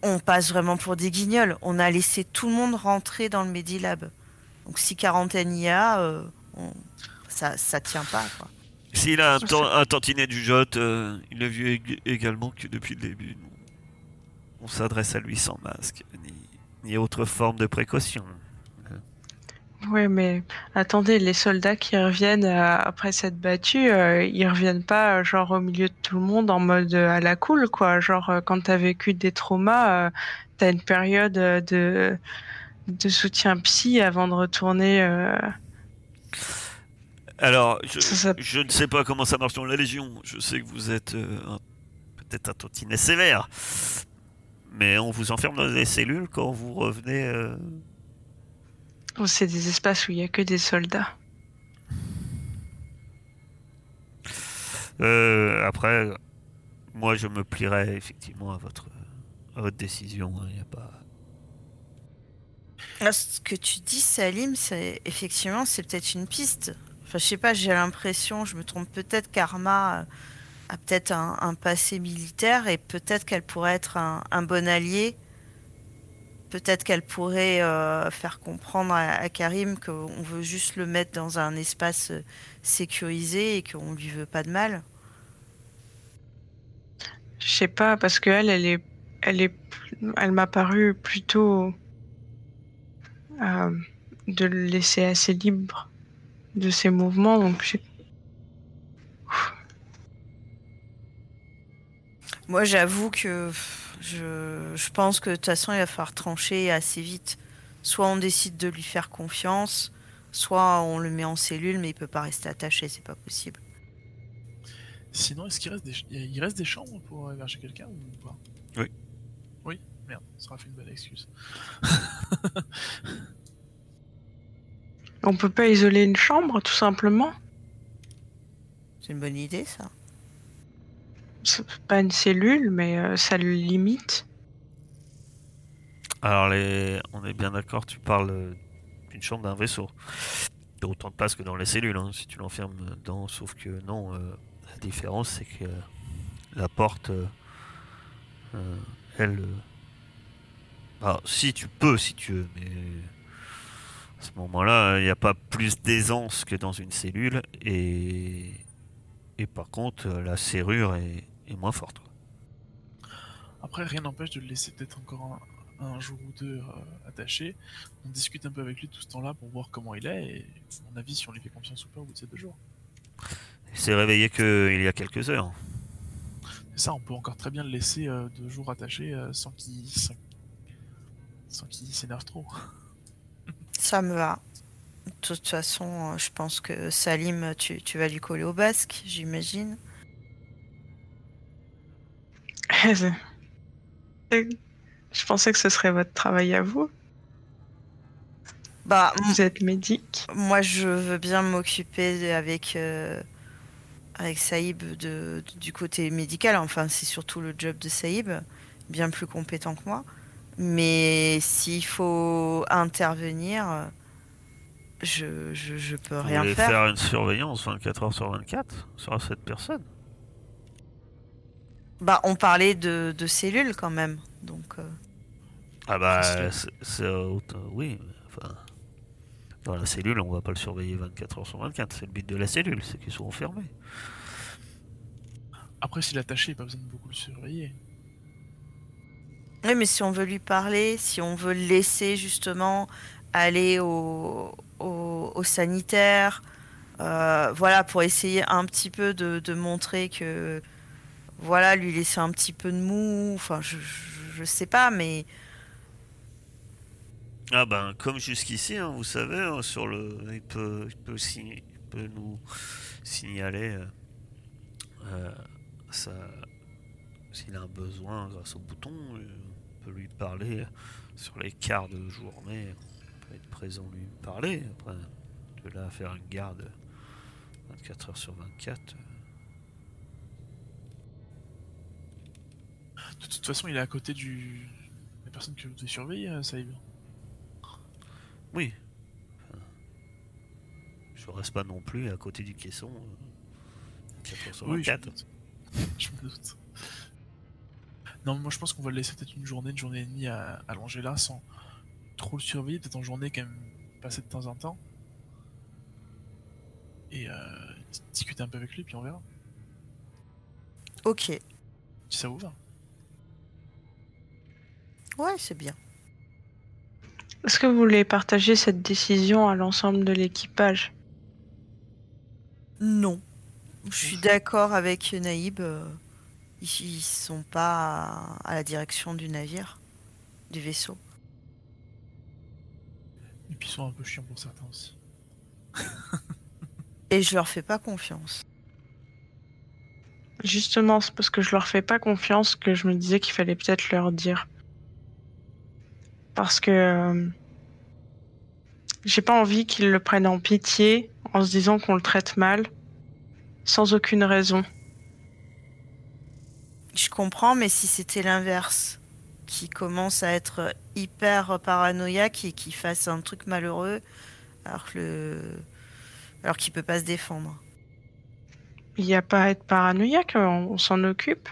B: on passe vraiment pour des guignols. On a laissé tout le monde rentrer dans le Medilab. Donc si quarantaine y a, euh, on- ça, ça tient pas.
A: S'il a un, tantinet du Jot, euh, il a vu ég- également que depuis le début, on s'adresse à lui sans masque, ni, ni autre forme de précaution.
C: Oui, mais attendez, les soldats qui reviennent euh, après cette battue, euh, ils reviennent pas euh, genre au milieu de tout le monde en mode euh, à la cool, quoi. Genre quand t'as vécu des traumas, t'as une période de de soutien psy avant de retourner.
A: Alors, je,
C: Ça, ça-
A: je ne sais pas comment ça marche dans la Légion. Je sais que vous êtes un- peut-être un tantinet sévère. Mais on vous enferme dans des cellules quand vous revenez.
C: C'est des espaces où il y a que des soldats.
A: Euh, après, moi, je me plierai effectivement à votre, à votre décision. Il n'y a pas.
B: Ah, Ce que tu dis, Salim, c'est effectivement, c'est peut-être une piste. Enfin, je sais pas, j'ai l'impression, je me trompe peut-être qu'Arma euh, a peut-être un, un passé militaire et peut-être qu'elle pourrait être un, un bon allié. Peut-être qu'elle pourrait euh, faire comprendre à, à Karim qu'on veut juste le mettre dans un espace euh, sécurisé et qu'on lui veut pas de mal.
C: Je sais pas parce que elle, elle est, elle est, elle m'a paru plutôt euh, de le laisser assez libre de ses mouvements, donc je-
B: Moi, j'avoue que je, je pense que de toute façon, il va falloir trancher assez vite. Soit on décide de lui faire confiance, soit on le met en cellule, mais il peut pas rester attaché, c'est pas possible.
D: Sinon, est-ce qu'il reste des, ch- il reste des chambres pour héberger quelqu'un ou pas?
A: Oui.
D: Oui Merde, ça aura fait une bonne excuse.
C: On peut pas isoler une chambre, tout simplement?
B: C'est une bonne idée, ça.
C: Pas une cellule, mais euh, ça le limite.
A: Alors, on est bien d'accord, tu parles euh, d'une chambre d'un vaisseau. Il y a autant de place que dans les cellules, hein, si tu l'enfermes dedans, sauf que non, euh, la différence c'est que la porte, elle... Ah, si tu peux, si tu veux, mais à ce moment-là, il n'y a pas plus d'aisance que dans une cellule, et, et par contre, la serrure est, est moins forte. quoi.
D: Après, rien n'empêche de le laisser peut-être encore un, un jour ou deux euh, attaché. On discute un peu avec lui tout ce temps-là pour voir comment il est et mon avis si on lui fait confiance ou pas au bout de ces deux jours.
A: Il s'est réveillé qu'il y a quelques heures.
D: Et ça, on peut encore très bien le laisser euh, deux jours attaché euh, sans qu'il sans, sans qu'il s'énerve trop.
B: Ça me va. De toute façon, je pense que Salim, tu, tu vas lui coller au basque, j'imagine.
C: Je pensais que ce serait votre travail à vous.
B: Bah, m-
C: Vous êtes médic.
B: moi, je veux bien m'occuper avec, euh, avec Saïb de, du côté médical. Enfin, c'est surtout le job de Saïb, bien plus compétent que moi. Mais s'il faut intervenir, je, je, je peux
A: Vous
B: rien
A: voulez
B: faire.
A: faire une surveillance 24 heures sur 24 sur cette personne?
B: Bah, on parlait de, de cellules quand même. Donc, euh,
A: Ah bah, c'est- autant- oui, mais enfin, dans la cellule, on va pas le surveiller 24 heures sur 24. C'est le but de la cellule, c'est qu'il soit enfermé.
D: Après, s'il est attaché, il n'y a pas besoin de beaucoup le surveiller.
B: Oui, mais si on veut lui parler, si on veut le laisser justement aller au, au, au sanitaire, euh, voilà, pour essayer un petit peu de, de montrer que, voilà, lui laisser un petit peu de mou, enfin, je, je, sais pas, mais
A: Ah ben, comme jusqu'ici, hein, vous savez, hein, sur le, il peut, il peut, peut nous signaler euh, euh, s'il a un besoin grâce au bouton, euh, on peut lui parler sur les quarts de journée, on peut être présent lui parler. Après, de là à faire une garde 24 heures sur 24. euh,
D: De toute façon, il est à côté du... des personnes que vous devez surveiller, euh, Saïb.
A: Oui. Je reste pas non plus à côté du caisson. euh, 24 heures sur
D: Oui, je
A: 24.
D: me doute. je me doute. Non, mais moi je pense qu'on va le laisser peut-être une journée, une journée et demie à, allongé là sans trop le surveiller, peut-être en journée quand même passer de temps en temps. Et euh, dis- discuter un peu avec lui, puis on verra.
B: ok.
D: Si ça vous va.
B: Ouais, c'est bien.
C: Est-ce que vous voulez partager cette décision à l'ensemble de l'équipage?
B: Non. Je suis d'accord avec Naïb. euh, Ils, sont pas à, à la direction du navire, du vaisseau.
D: Et puis ils sont un peu chiants pour certains aussi.
B: Et je leur fais pas confiance.
C: Justement, c'est parce que je leur fais pas confiance que je me disais qu'il fallait peut-être leur dire. Parce que euh, j'ai pas envie qu'ils le prennent en pitié en se disant qu'on le traite mal, sans aucune raison.
B: Je comprends, mais si c'était l'inverse, qui commence à être hyper paranoïaque et qui fasse un truc malheureux, alors que le... alors qu'il peut pas se défendre.
C: Il n'y a pas à être paranoïaque, on, on s'en occupe.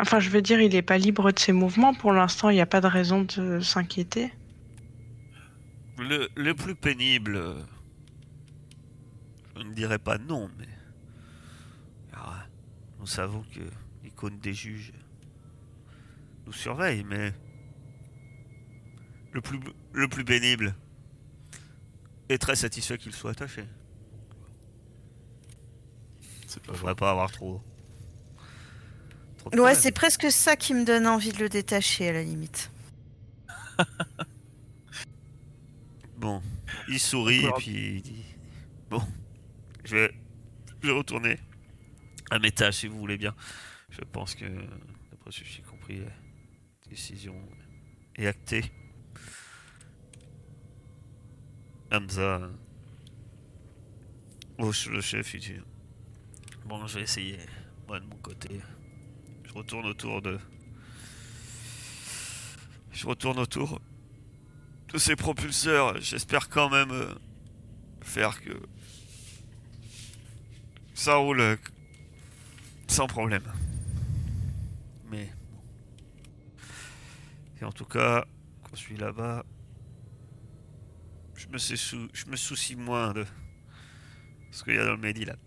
C: Enfin, je veux dire, il est pas libre de ses mouvements pour l'instant, il n'y a pas de raison de s'inquiéter.
A: Le, le plus pénible, je ne dirais pas non, mais ah, nous savons que l'icône des juges nous surveille, mais le plus, le plus pénible est très satisfait qu'il soit attaché.
D: C'est
A: On
D: pas
A: ne devrait pas avoir trop. Trop de
B: Ouais, c'est presque ça qui me donne envie de le détacher à la limite.
A: Bon, il sourit et puis il dit Bon, je vais, je vais retourner un étage si vous voulez bien. Je pense que, d'après ce que j'ai compris, la décision est actée. Hamza hoche le chef, il dit Bon, je vais essayer, moi de mon côté. Je retourne autour de. Je retourne autour de ces propulseurs. J'espère quand même euh, faire que ça roule euh, sans problème. Mais. Et en tout cas, quand je suis là-bas, je me, soucie moins de ce qu'il y a dans le Medilab.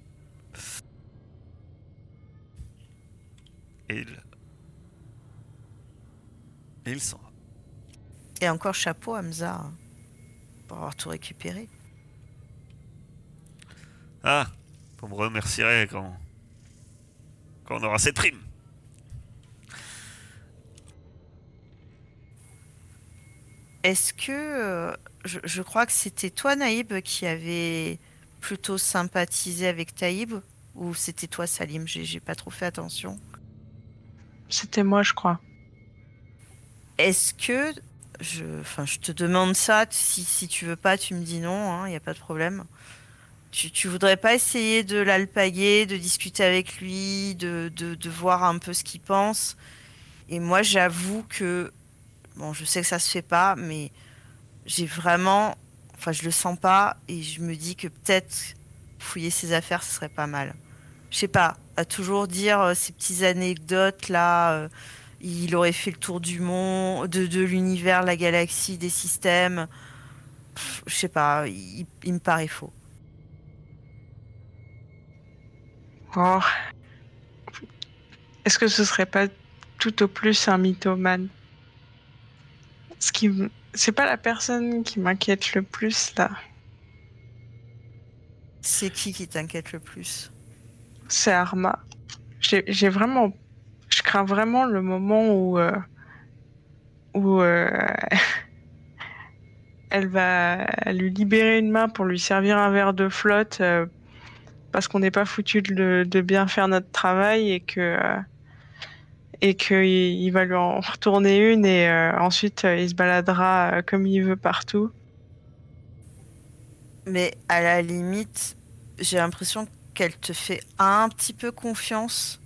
A: Et il... Et il s'en va.
B: Et encore chapeau, Hamza, hein, pour avoir tout récupéré.
A: Ah, vous me remercierez quand... quand on aura cette prime.
B: Est-ce que. euh, je, je crois que c'était toi, Naïb, qui avait plutôt sympathisé avec Taïb Ou c'était toi, Salim j'ai pas trop fait attention?
C: C'était moi, je crois.
B: Est-ce que. Je, enfin, je te demande ça. Si, si tu veux pas, tu me dis non, il n'y a pas de problème. Tu, tu voudrais pas essayer de l'alpaguer, de discuter avec lui, de, de, de voir un peu ce qu'il pense? Et moi, j'avoue que. Bon, je sais que ça se fait pas, mais j'ai vraiment. Enfin, je le sens pas et je me dis que peut-être fouiller ses affaires, ce serait pas mal. Je sais pas, à toujours dire euh, ces petites anecdotes là. euh, il aurait fait le tour du monde, de, de l'univers, la galaxie, des systèmes. Je sais pas, il, il me paraît faux.
C: Oh. Est-ce que ce serait pas tout au plus un mythomane? Ce qui, c'est pas la personne qui m'inquiète le plus là.
B: C'est qui qui t'inquiète le plus?
C: C'est Arma. J'ai vraiment, je crains vraiment le moment où euh, où euh, elle va lui libérer une main pour lui servir un verre de flotte euh, parce qu'on n'est pas foutu de, bien faire notre travail et que et que il, il va lui en retourner une et ensuite il se baladera comme il veut partout.
B: Mais à la limite, j'ai l'impression qu'elle te fait un petit peu confiance.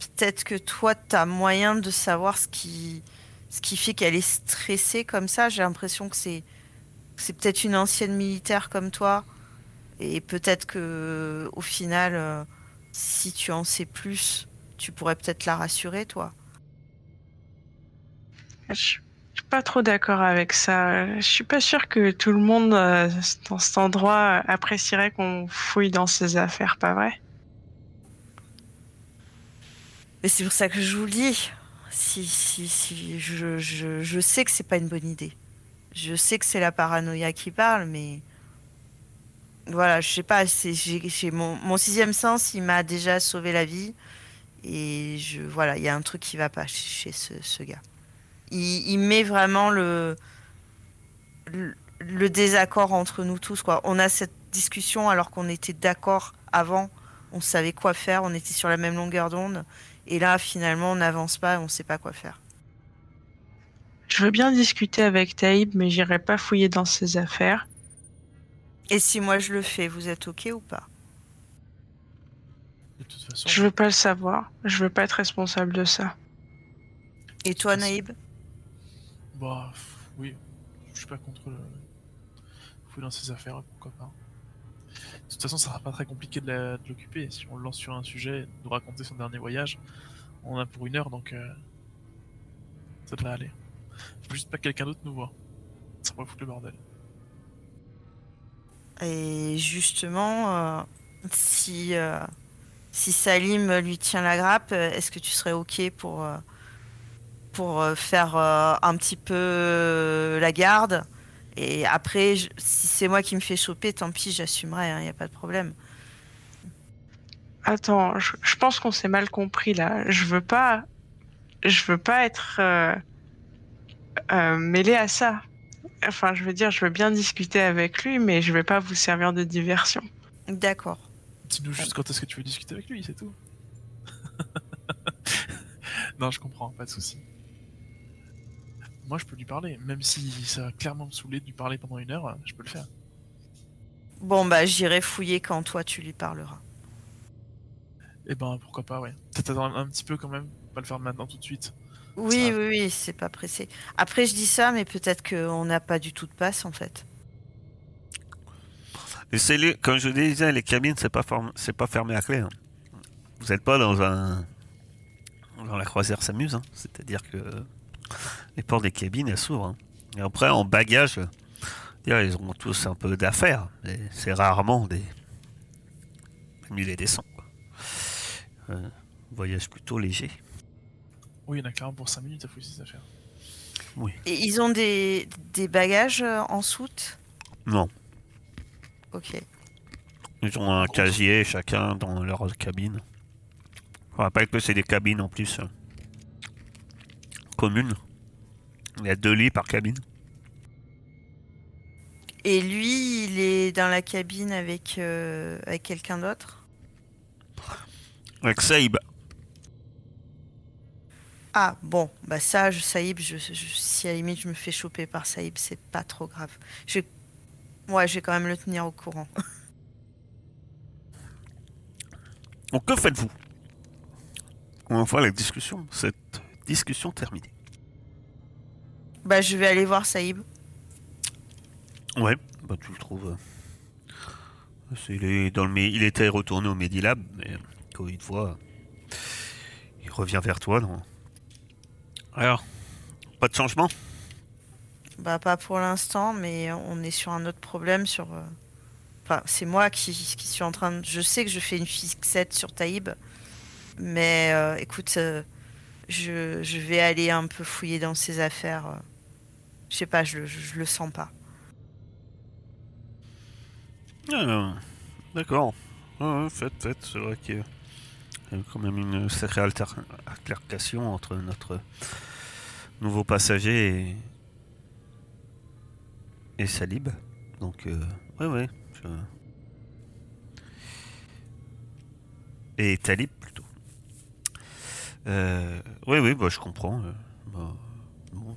B: Peut-être que toi, tu as moyen de savoir ce qui, ce qui fait qu'elle est stressée comme ça. J'ai l'impression que c'est, c'est peut-être une ancienne militaire comme toi. Et peut-être que au final, euh, si tu en sais plus, tu pourrais peut-être la rassurer, toi.
C: Pas trop d'accord avec ça. Je suis pas sûre que tout le monde euh, dans cet endroit apprécierait qu'on fouille dans ses affaires, pas vrai?
B: Mais c'est pour ça que je vous le dis. Si, si, si, je, je, je sais que c'est pas une bonne idée. Je sais que c'est la paranoïa qui parle, mais voilà, je sais pas. C'est, j'ai, mon, mon sixième sens, il m'a déjà sauvé la vie, et je, voilà, il y a un truc qui va pas chez ce, ce gars. Il, il met vraiment le, le, le désaccord entre nous tous, quoi. On a cette discussion alors qu'on était d'accord avant, on savait quoi faire, on était sur la même longueur d'onde. Et là, finalement, on n'avance pas et on sait pas quoi faire.
C: Je veux bien discuter avec Taïb, mais j'irai pas fouiller dans ses affaires.
B: Et si moi je le fais, vous êtes OK ou pas?
D: De toute façon,
C: Je veux pas le savoir. Je veux pas être responsable de ça.
B: Et toi, Naïb?
D: Bah oui, je suis pas contre le fouiller dans ses affaires, pourquoi pas. De toute façon, ça sera pas très compliqué de l'occuper. Si on le lance sur un sujet, nous raconter son dernier voyage, on a pour une heure, donc euh, ça devrait aller. Faut juste pas que quelqu'un d'autre nous voit. Ça pourrait foutre le bordel.
B: Et justement, euh, si, euh, si Salim lui tient la grappe, euh, est-ce que tu serais OK pour, euh, pour euh, faire euh, un petit peu euh, la garde Et après, je- si c'est moi qui me fais choper, tant pis, j'assumerai, il n'y a pas de problème.
C: Attends, je, je pense qu'on s'est mal compris là. Je veux pas, je veux pas être euh, euh, mêlé à ça. Enfin, je veux dire, je veux bien discuter avec lui, mais je vais pas vous servir de diversion.
B: D'accord.
D: Dis-nous juste quand est-ce que tu veux discuter avec lui, c'est tout. non, je comprends, pas de souci. Moi, je peux lui parler, même si ça va clairement me saouler de lui parler pendant une heure, je peux le faire.
B: Bon, bah, j'irai fouiller quand toi tu lui parleras.
D: Eh ben, pourquoi pas, ouais. Peut-être attendre un petit peu quand même, pas le faire maintenant tout de suite.
B: Oui,
D: Ça-
B: oui, oui, c'est pas pressé. Après, je dis ça, mais peut-être qu'on n'a pas du tout de passe en fait.
A: Et c'est les- comme je disais, les cabines, c'est pas, form- c'est pas fermé à clé. hein. Vous n'êtes pas dans un. Dans la croisière s'amuse. hein. C'est-à-dire que les portes des cabines, elles s'ouvrent. hein. Et après, en bagage, ils ont tous un peu d'affaires. Mais c'est rarement des. mille et des cents. quoi. Euh, voyage plutôt léger.
D: Oui, il y en a clairement pour 5 minutes à fouiller ses affaires.
B: Et ils ont des, des bagages euh, en soute?
A: Non.
B: Ok.
A: Ils ont un casier chacun dans leur cabine. Je rappelle que c'est des cabines en plus communes. Il y a deux lits par cabine.
B: Et lui, il est dans la cabine avec, euh, avec quelqu'un d'autre?
A: Avec Saïb.
B: Ah, bon, bah ça, je, Saïb, je, je- si à la limite je me fais choper par Saïb, c'est pas trop grave. Je, ouais, je vais quand même le tenir au courant.
A: Donc que faites-vous? On voit la discussion, cette discussion terminée.
B: Bah, je vais aller voir Saïb.
A: Ouais, bah tu le trouves. euh, c'est- il, est dans le, mé- il était retourné au Medilab, mais quand il te voit, il revient vers toi. non? Alors, pas de changement?
B: Bah, pas pour l'instant, mais on est sur un autre problème. Sur, euh, enfin, c'est moi qui, qui suis en train de. Je sais que je fais une fixette sur Taïb, mais euh, écoute, euh, je, vais aller un peu fouiller dans ses affaires. Je sais pas, je, je, le sens pas.
A: Ah, D'accord. Ouais, faites, faites. C'est vrai qu'il y a quand même une sacrée alter- altercation entre notre nouveau passager et, Salib. Donc, euh, ouais, Et Talib. Euh, oui, oui, bah, je comprends. euh, bah, bon,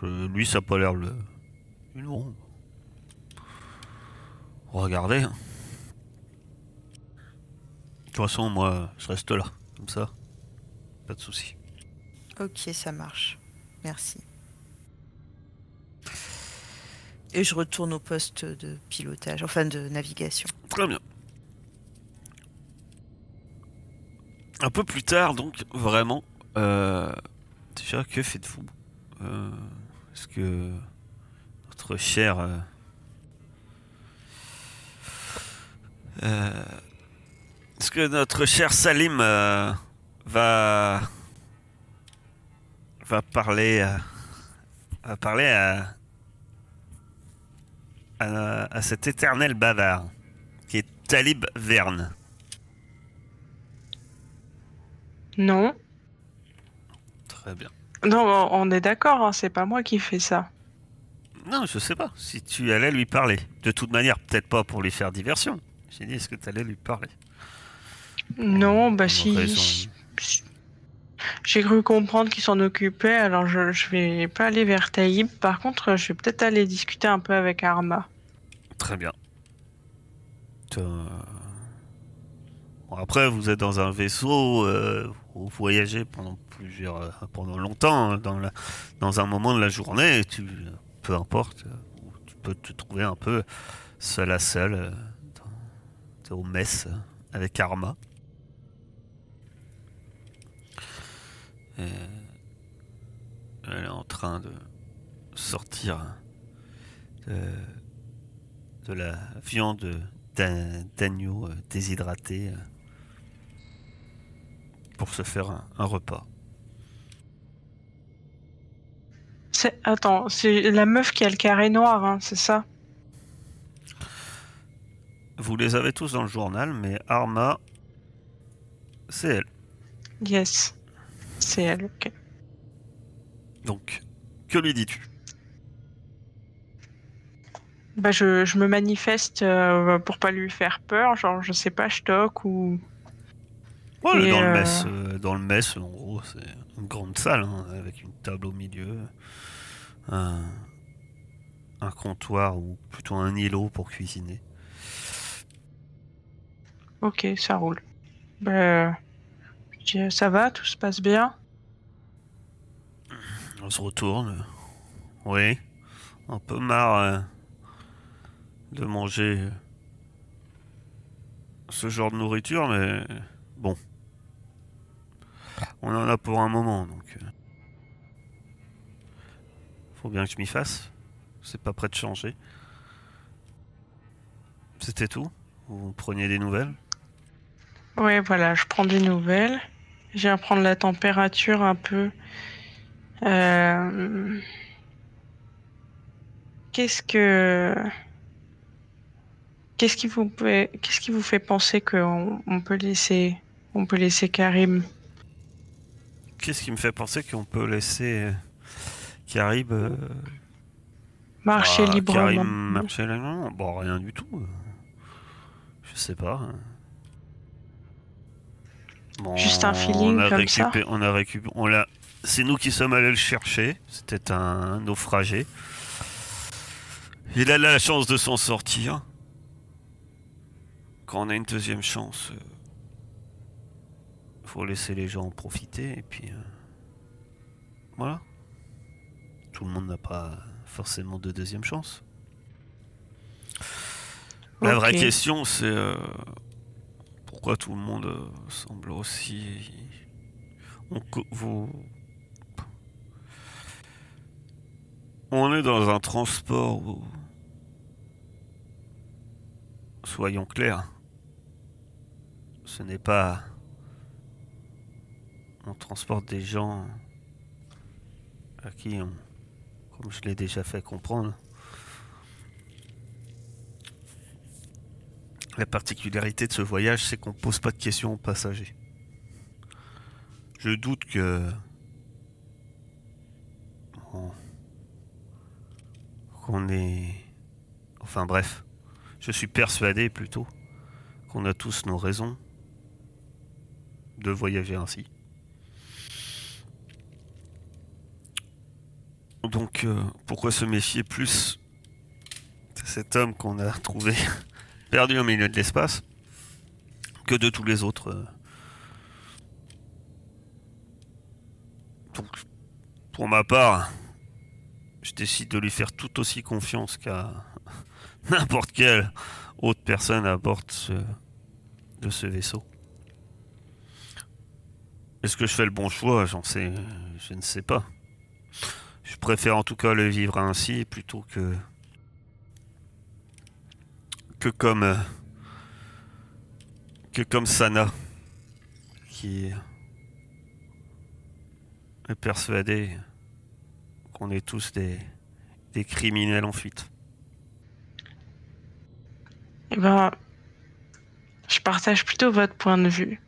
A: je- lui, ça n'a pas l'air le. Non. Regardez. hein. De toute façon, moi, je reste là, comme ça. Pas de souci.
B: Ok, ça marche. Merci. Et je retourne au poste de pilotage, enfin de navigation.
A: Très bien. Un peu plus tard, donc, vraiment, euh, déjà, que faites-vous Euh, Est-ce que notre cher... euh, Est-ce que notre cher Salim va... parler... va parler à, à cet éternel bavard qui est Talib Verne.
C: Non.
A: Très bien.
C: Non, on est d'accord, hein, c'est pas moi qui fais ça.
A: Non, je sais pas. Si tu allais lui parler. De toute manière, peut-être pas pour lui faire diversion. J'ai dit, est-ce que tu allais lui parler?
C: Non, bah si.
A: raison.
C: J'ai cru comprendre qu'il s'en occupait, alors je, je vais pas aller vers Taïb. Par contre, je vais peut-être aller discuter un peu avec Arma.
A: Très bien. Euh, bon, après, vous êtes dans un vaisseau, euh, vous voyagez pendant plusieurs, euh, pendant longtemps, hein, dans, la, dans un moment de la journée, tu, peu importe, euh, tu peux te trouver un peu seul à seul euh, dans, au mess avec Arma. Elle est en train de sortir de, de la viande d'a- d'agneau déshydratée euh, pour se faire un, un repas.
C: Attends, c'est la meuf qui a le carré noir, hein, c'est ça?
A: Vous les avez tous dans le journal, mais Arma, c'est elle.
C: Yes. C'est elle, ok.
A: Donc, que lui dis-tu?
C: Bah, je, je me manifeste euh, pour pas lui faire peur, genre je sais pas, je toque ou.
A: Ouais,
C: Et,
A: dans, le
C: euh,
A: mess, euh, dans le mess, en gros, c'est une grande salle hein, avec une table au milieu, un, un comptoir ou plutôt un îlot pour cuisiner.
C: Ok, ça roule. Bah, ça va, tout se passe bien?
A: On se retourne. Oui, un peu marre euh, de manger ce genre de nourriture, mais bon. On en a pour un moment, donc. euh, Faut bien que je m'y fasse. C'est pas prêt de changer. C'était tout Vous preniez des nouvelles?
C: Ouais, voilà, je prends des nouvelles. Je viens prendre la température un peu. Euh, Qu'est-ce que. Qu'est-ce qui vous fait... Qu'est-ce qui vous fait penser qu'on on peut laisser on peut laisser Karim
A: Qu'est-ce qui me fait penser qu'on peut laisser euh, Carib euh,
C: marcher
A: Ah,
C: librement
A: Karim marcher librement Bon, rien du tout. euh. Je sais pas. hein. Bon,
C: Juste un feeling
A: on a
C: comme ça
A: récupé- On a récupéré. On l'a. C'est nous qui sommes allés le chercher. C'était un naufragé. Il a la chance de s'en sortir. Quand on a une deuxième chance, euh, faut laisser les gens en profiter et puis euh, voilà. Tout le monde n'a pas forcément de deuxième chance. La vraie question, c'est euh, pourquoi tout le monde euh, semble aussi. On, vous- On est dans un transport où. Soyons clairs. Ce n'est pas. On transporte des gens à qui on. Comme je l'ai déjà fait comprendre. La particularité de ce voyage, c'est qu'on pose pas de questions aux passagers. Je doute que. Qu'on est. Enfin bref. Je suis persuadé plutôt qu'on a tous nos raisons de voyager ainsi. Donc euh, pourquoi se méfier plus de cet homme qu'on a trouvé perdu au milieu de l'espace que de tous les autres euh. Donc pour ma part, je décide de lui faire tout aussi confiance qu'à n'importe quelle autre personne à bord de ce, de ce vaisseau. Est-ce que je fais le bon choix? J'en sais, je ne sais pas. Je préfère en tout cas le vivre ainsi plutôt que que comme euh, que comme Sana qui est persuadé qu'on est tous des des criminels en fuite.
C: Eh ben, je partage plutôt votre point de vue.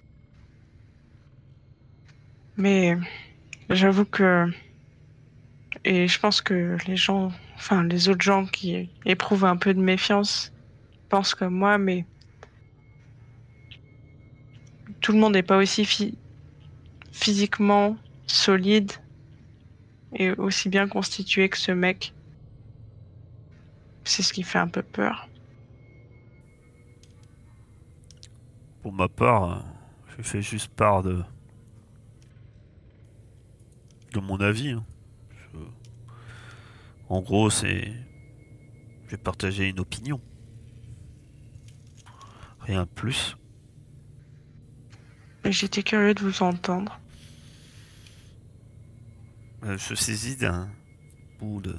C: Mais j'avoue que. Et je pense que les gens, enfin les autres gens qui éprouvent un peu de méfiance pensent comme moi, mais tout le monde n'est pas aussi phy- physiquement solide et aussi bien constitué que ce mec. C'est ce qui fait un peu peur.
A: Pour ma part, euh, je fais juste part de de mon avis. hein. En gros, c'est je vais partager une opinion. Rien de plus.
C: Mais J'étais curieux de vous entendre.
A: Euh, Je saisis d'un bout de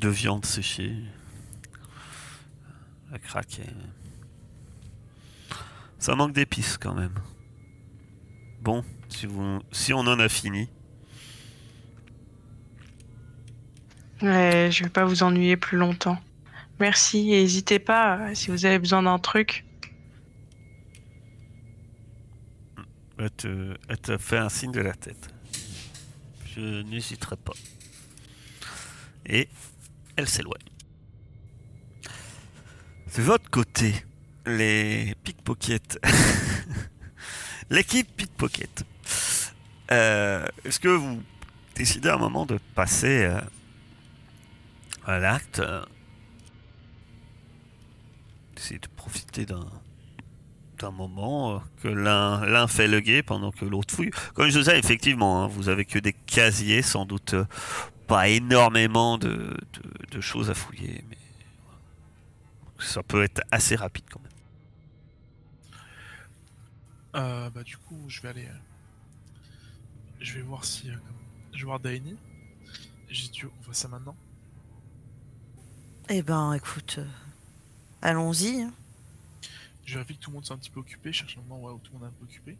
A: de viande séchée. À craquer. Ça manque d'épices quand même. Bon, si vous si on en a fini.
C: Ouais, je vais pas vous ennuyer plus longtemps. Merci et n'hésitez pas euh, si vous avez besoin d'un truc.
A: Elle te, fait un signe de la tête. Je n'hésiterai pas. Et elle s'éloigne. De votre côté, les pickpockets. L'équipe pickpocket. Euh, Est-ce que vous décidez à un moment de passer euh, à l'acte euh, D'essayer de profiter d'un moment euh, que l'un fait le guet pendant que l'autre fouille. Comme je disais, effectivement, hein, vous avez que des casiers, sans doute euh, pas énormément de, choses à fouiller, mais ça peut être assez rapide quand même.
D: Bah du coup, je vais aller. Je vais voir si. Je vais voir Daini. J'ai dit, on voit ça maintenant.
B: Eh ben, écoute, euh, allons-y. hein.
D: Je vérifie que tout le monde soit un petit peu occupé. Je cherche un moment ouais, où tout le monde est un peu occupé.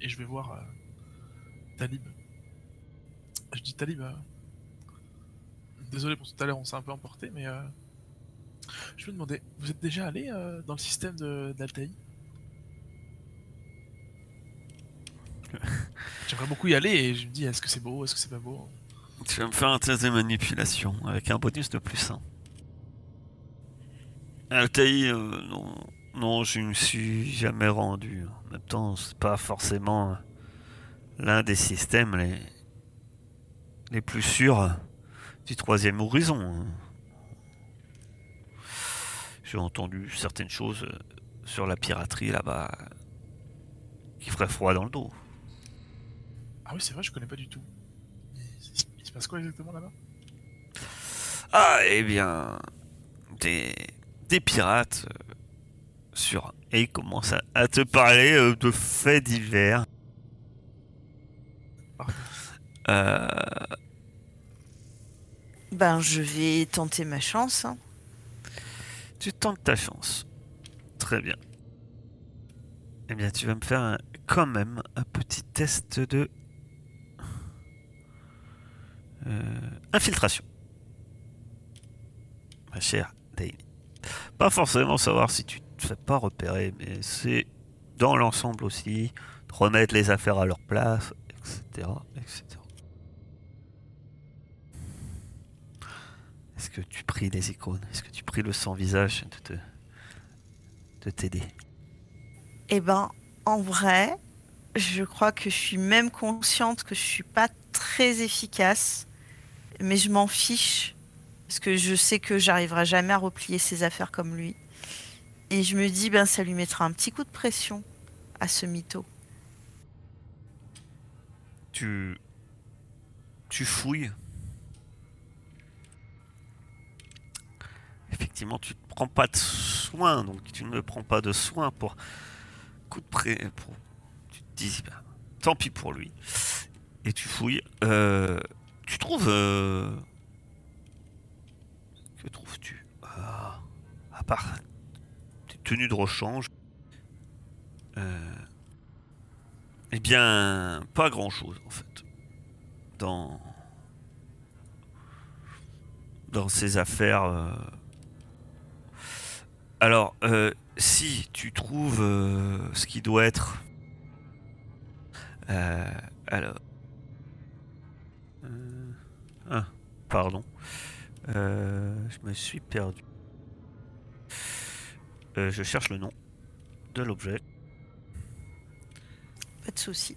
D: Et je vais voir euh, Talib. Je dis Talib. euh, Désolé pour tout à l'heure, on s'est un peu emporté, mais euh, je me demandais, vous êtes déjà allé euh, dans le système de- d'Altaï? J'aimerais beaucoup y aller et je me dis, est-ce que c'est beau, est-ce que c'est pas beau?
A: Tu vas me faire un test de manipulation avec un bonus de plus 1. Altaï, euh, non, non, je ne me suis jamais rendu. En même temps, c'est pas forcément euh, l'un des systèmes les, les plus sûrs du troisième horizon. hein. J'ai entendu certaines choses euh, sur la piraterie là-bas qui feraient froid dans le dos.
D: Ah oui, c'est vrai, je connais pas du tout. Il se passe quoi exactement là-bas?
A: Ah, eh bien, des, des pirates euh, sur. Et il commence à, à te parler euh, de faits divers. Euh,
B: Ben, je vais tenter ma chance. hein.
A: tu tentes ta chance. Très bien. Eh bien, tu vas me faire un- quand même un petit test de. euh, infiltration. Ma chère. Pas forcément savoir si tu te fais pas repérer, mais c'est dans l'ensemble aussi, de remettre les affaires à leur place, etc. etc. Est-ce que tu pries les icônes? Est-ce que tu pries le sans-visage de te de t'aider?
B: Eh ben, en vrai, je crois que je suis même consciente que je suis pas très efficace, mais je m'en fiche parce que je sais que j'arriverai jamais à replier ses affaires comme lui. Et je me dis, ben, ça lui mettra un petit coup de pression à ce mytho.
A: tu tu fouilles. Effectivement, tu ne prends pas de soin, donc tu ne prends pas de soin pour coup de. Pour... Tu te dis, bah, tant pis pour lui. Et tu fouilles. Euh, tu trouves. euh, Que trouves-tu? Ah, À part des tenues de rechange. Euh, eh bien, pas grand-chose en fait. Dans dans ces affaires. euh. Alors, euh, si tu trouves euh, ce qui doit être, alors, ah, pardon, Euh, je me suis perdu. Euh, je cherche le nom de l'objet.
B: Pas de souci.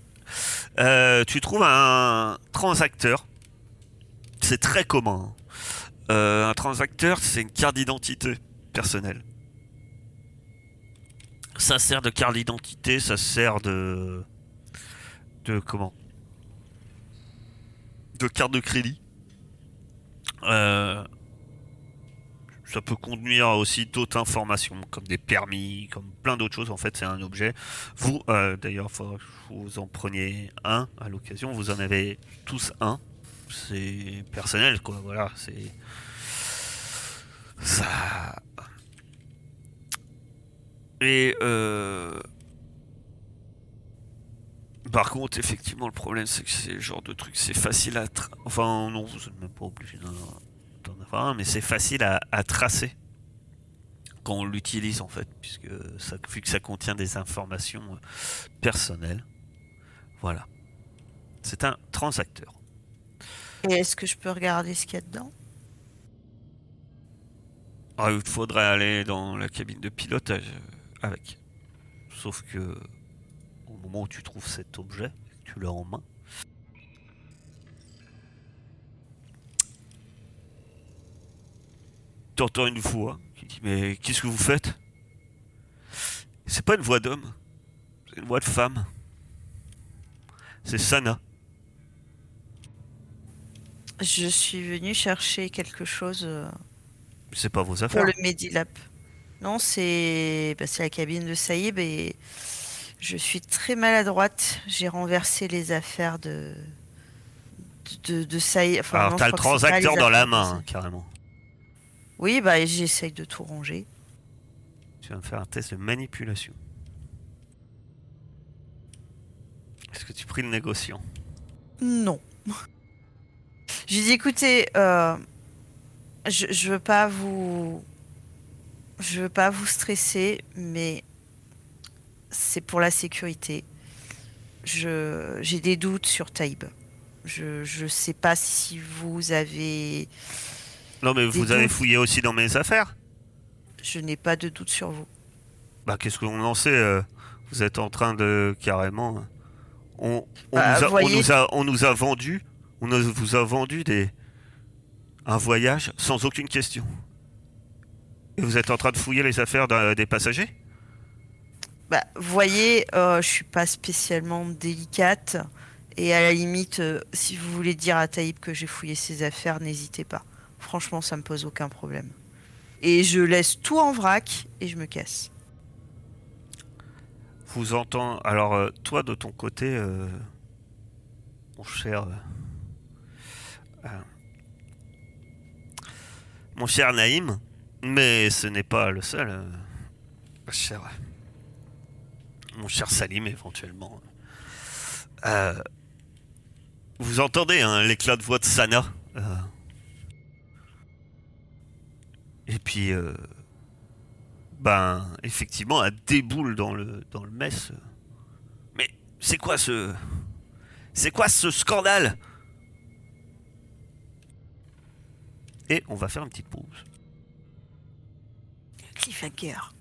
A: Euh, tu trouves un transacteur. C'est très commun. hein. Euh, un transacteur, c'est une carte d'identité personnelle. Ça sert de carte d'identité, ça sert de. de comment? De carte de crédit. Euh, ça peut conduire aussi d'autres informations, comme des permis, comme plein d'autres choses. En fait, c'est un objet. Vous, euh, d'ailleurs, vous en preniez un à l'occasion. Vous en avez tous un. C'est personnel, quoi. Voilà, c'est. Ça. Et. Euh... Par contre, effectivement, le problème, c'est que c'est le genre de truc, c'est facile à. tra- Enfin, non, vous n'êtes même pas obligé d'en avoir un, mais c'est facile à, à tracer quand on l'utilise, en fait, puisque ça, vu que ça contient des informations euh, personnelles. Voilà. C'est un transacteur.
B: Et est-ce que je peux regarder ce qu'il y a dedans?
A: Ah, il faudrait aller dans la cabine de pilotage euh, avec. Sauf que moment où tu trouves cet objet, tu l'as en main. T'entends une voix qui dit Mais qu'est-ce que vous faites? C'est pas une voix d'homme, c'est une voix de femme. C'est Sana.
B: Je suis venue chercher quelque chose euh,
A: C'est pas vos
B: pour
A: affaires.
B: le Medilab. Non, c'est bah, c'est la cabine de Saïb et je suis très maladroite. J'ai renversé les affaires de de, de Saïb. Enfin,
A: Alors t'as le transacteur dans la
B: de
A: main, hein, carrément.
B: Oui, bah j'essaye de tout ranger.
A: Tu vas me faire un test de manipulation. Est-ce que tu pries le négociant?
B: Non. J'ai dit, écoutez, euh, je, je veux pas vous, je veux pas vous stresser, mais c'est pour la sécurité. Je, j'ai des doutes sur Taïb. Je, je sais pas si vous avez,
A: Non mais vous avez fouillé aussi dans mes affaires
B: je n'ai pas de doute sur vous.
A: Bah qu'est-ce qu'on en sait euh, Vous êtes en train de carrément... On, on
B: Bah,
A: nous, a, on, nous a, on nous a vendu, on vous a vendu des, un voyage sans aucune question. Et vous êtes en train de fouiller les affaires d'un- des passagers?
B: Bah, voyez, euh, je suis pas spécialement délicate. Et à la limite, euh, si vous voulez dire à Taïb que j'ai fouillé ses affaires, n'hésitez pas. Franchement, ça me pose aucun problème. Et je laisse tout en vrac et je me casse.
A: Vous entend. Alors, euh, toi, de ton côté, mon cher. mon cher Naïm, mais ce n'est pas le seul. cher. Mon cher Salim, éventuellement. Euh, vous entendez hein, l'éclat de voix de Sana euh, Et puis. euh, ben, effectivement, elle déboule dans le, dans le mess. Mais c'est quoi ce. C'est quoi ce scandale? Et on va faire une petite pause.
B: Cliffhanger.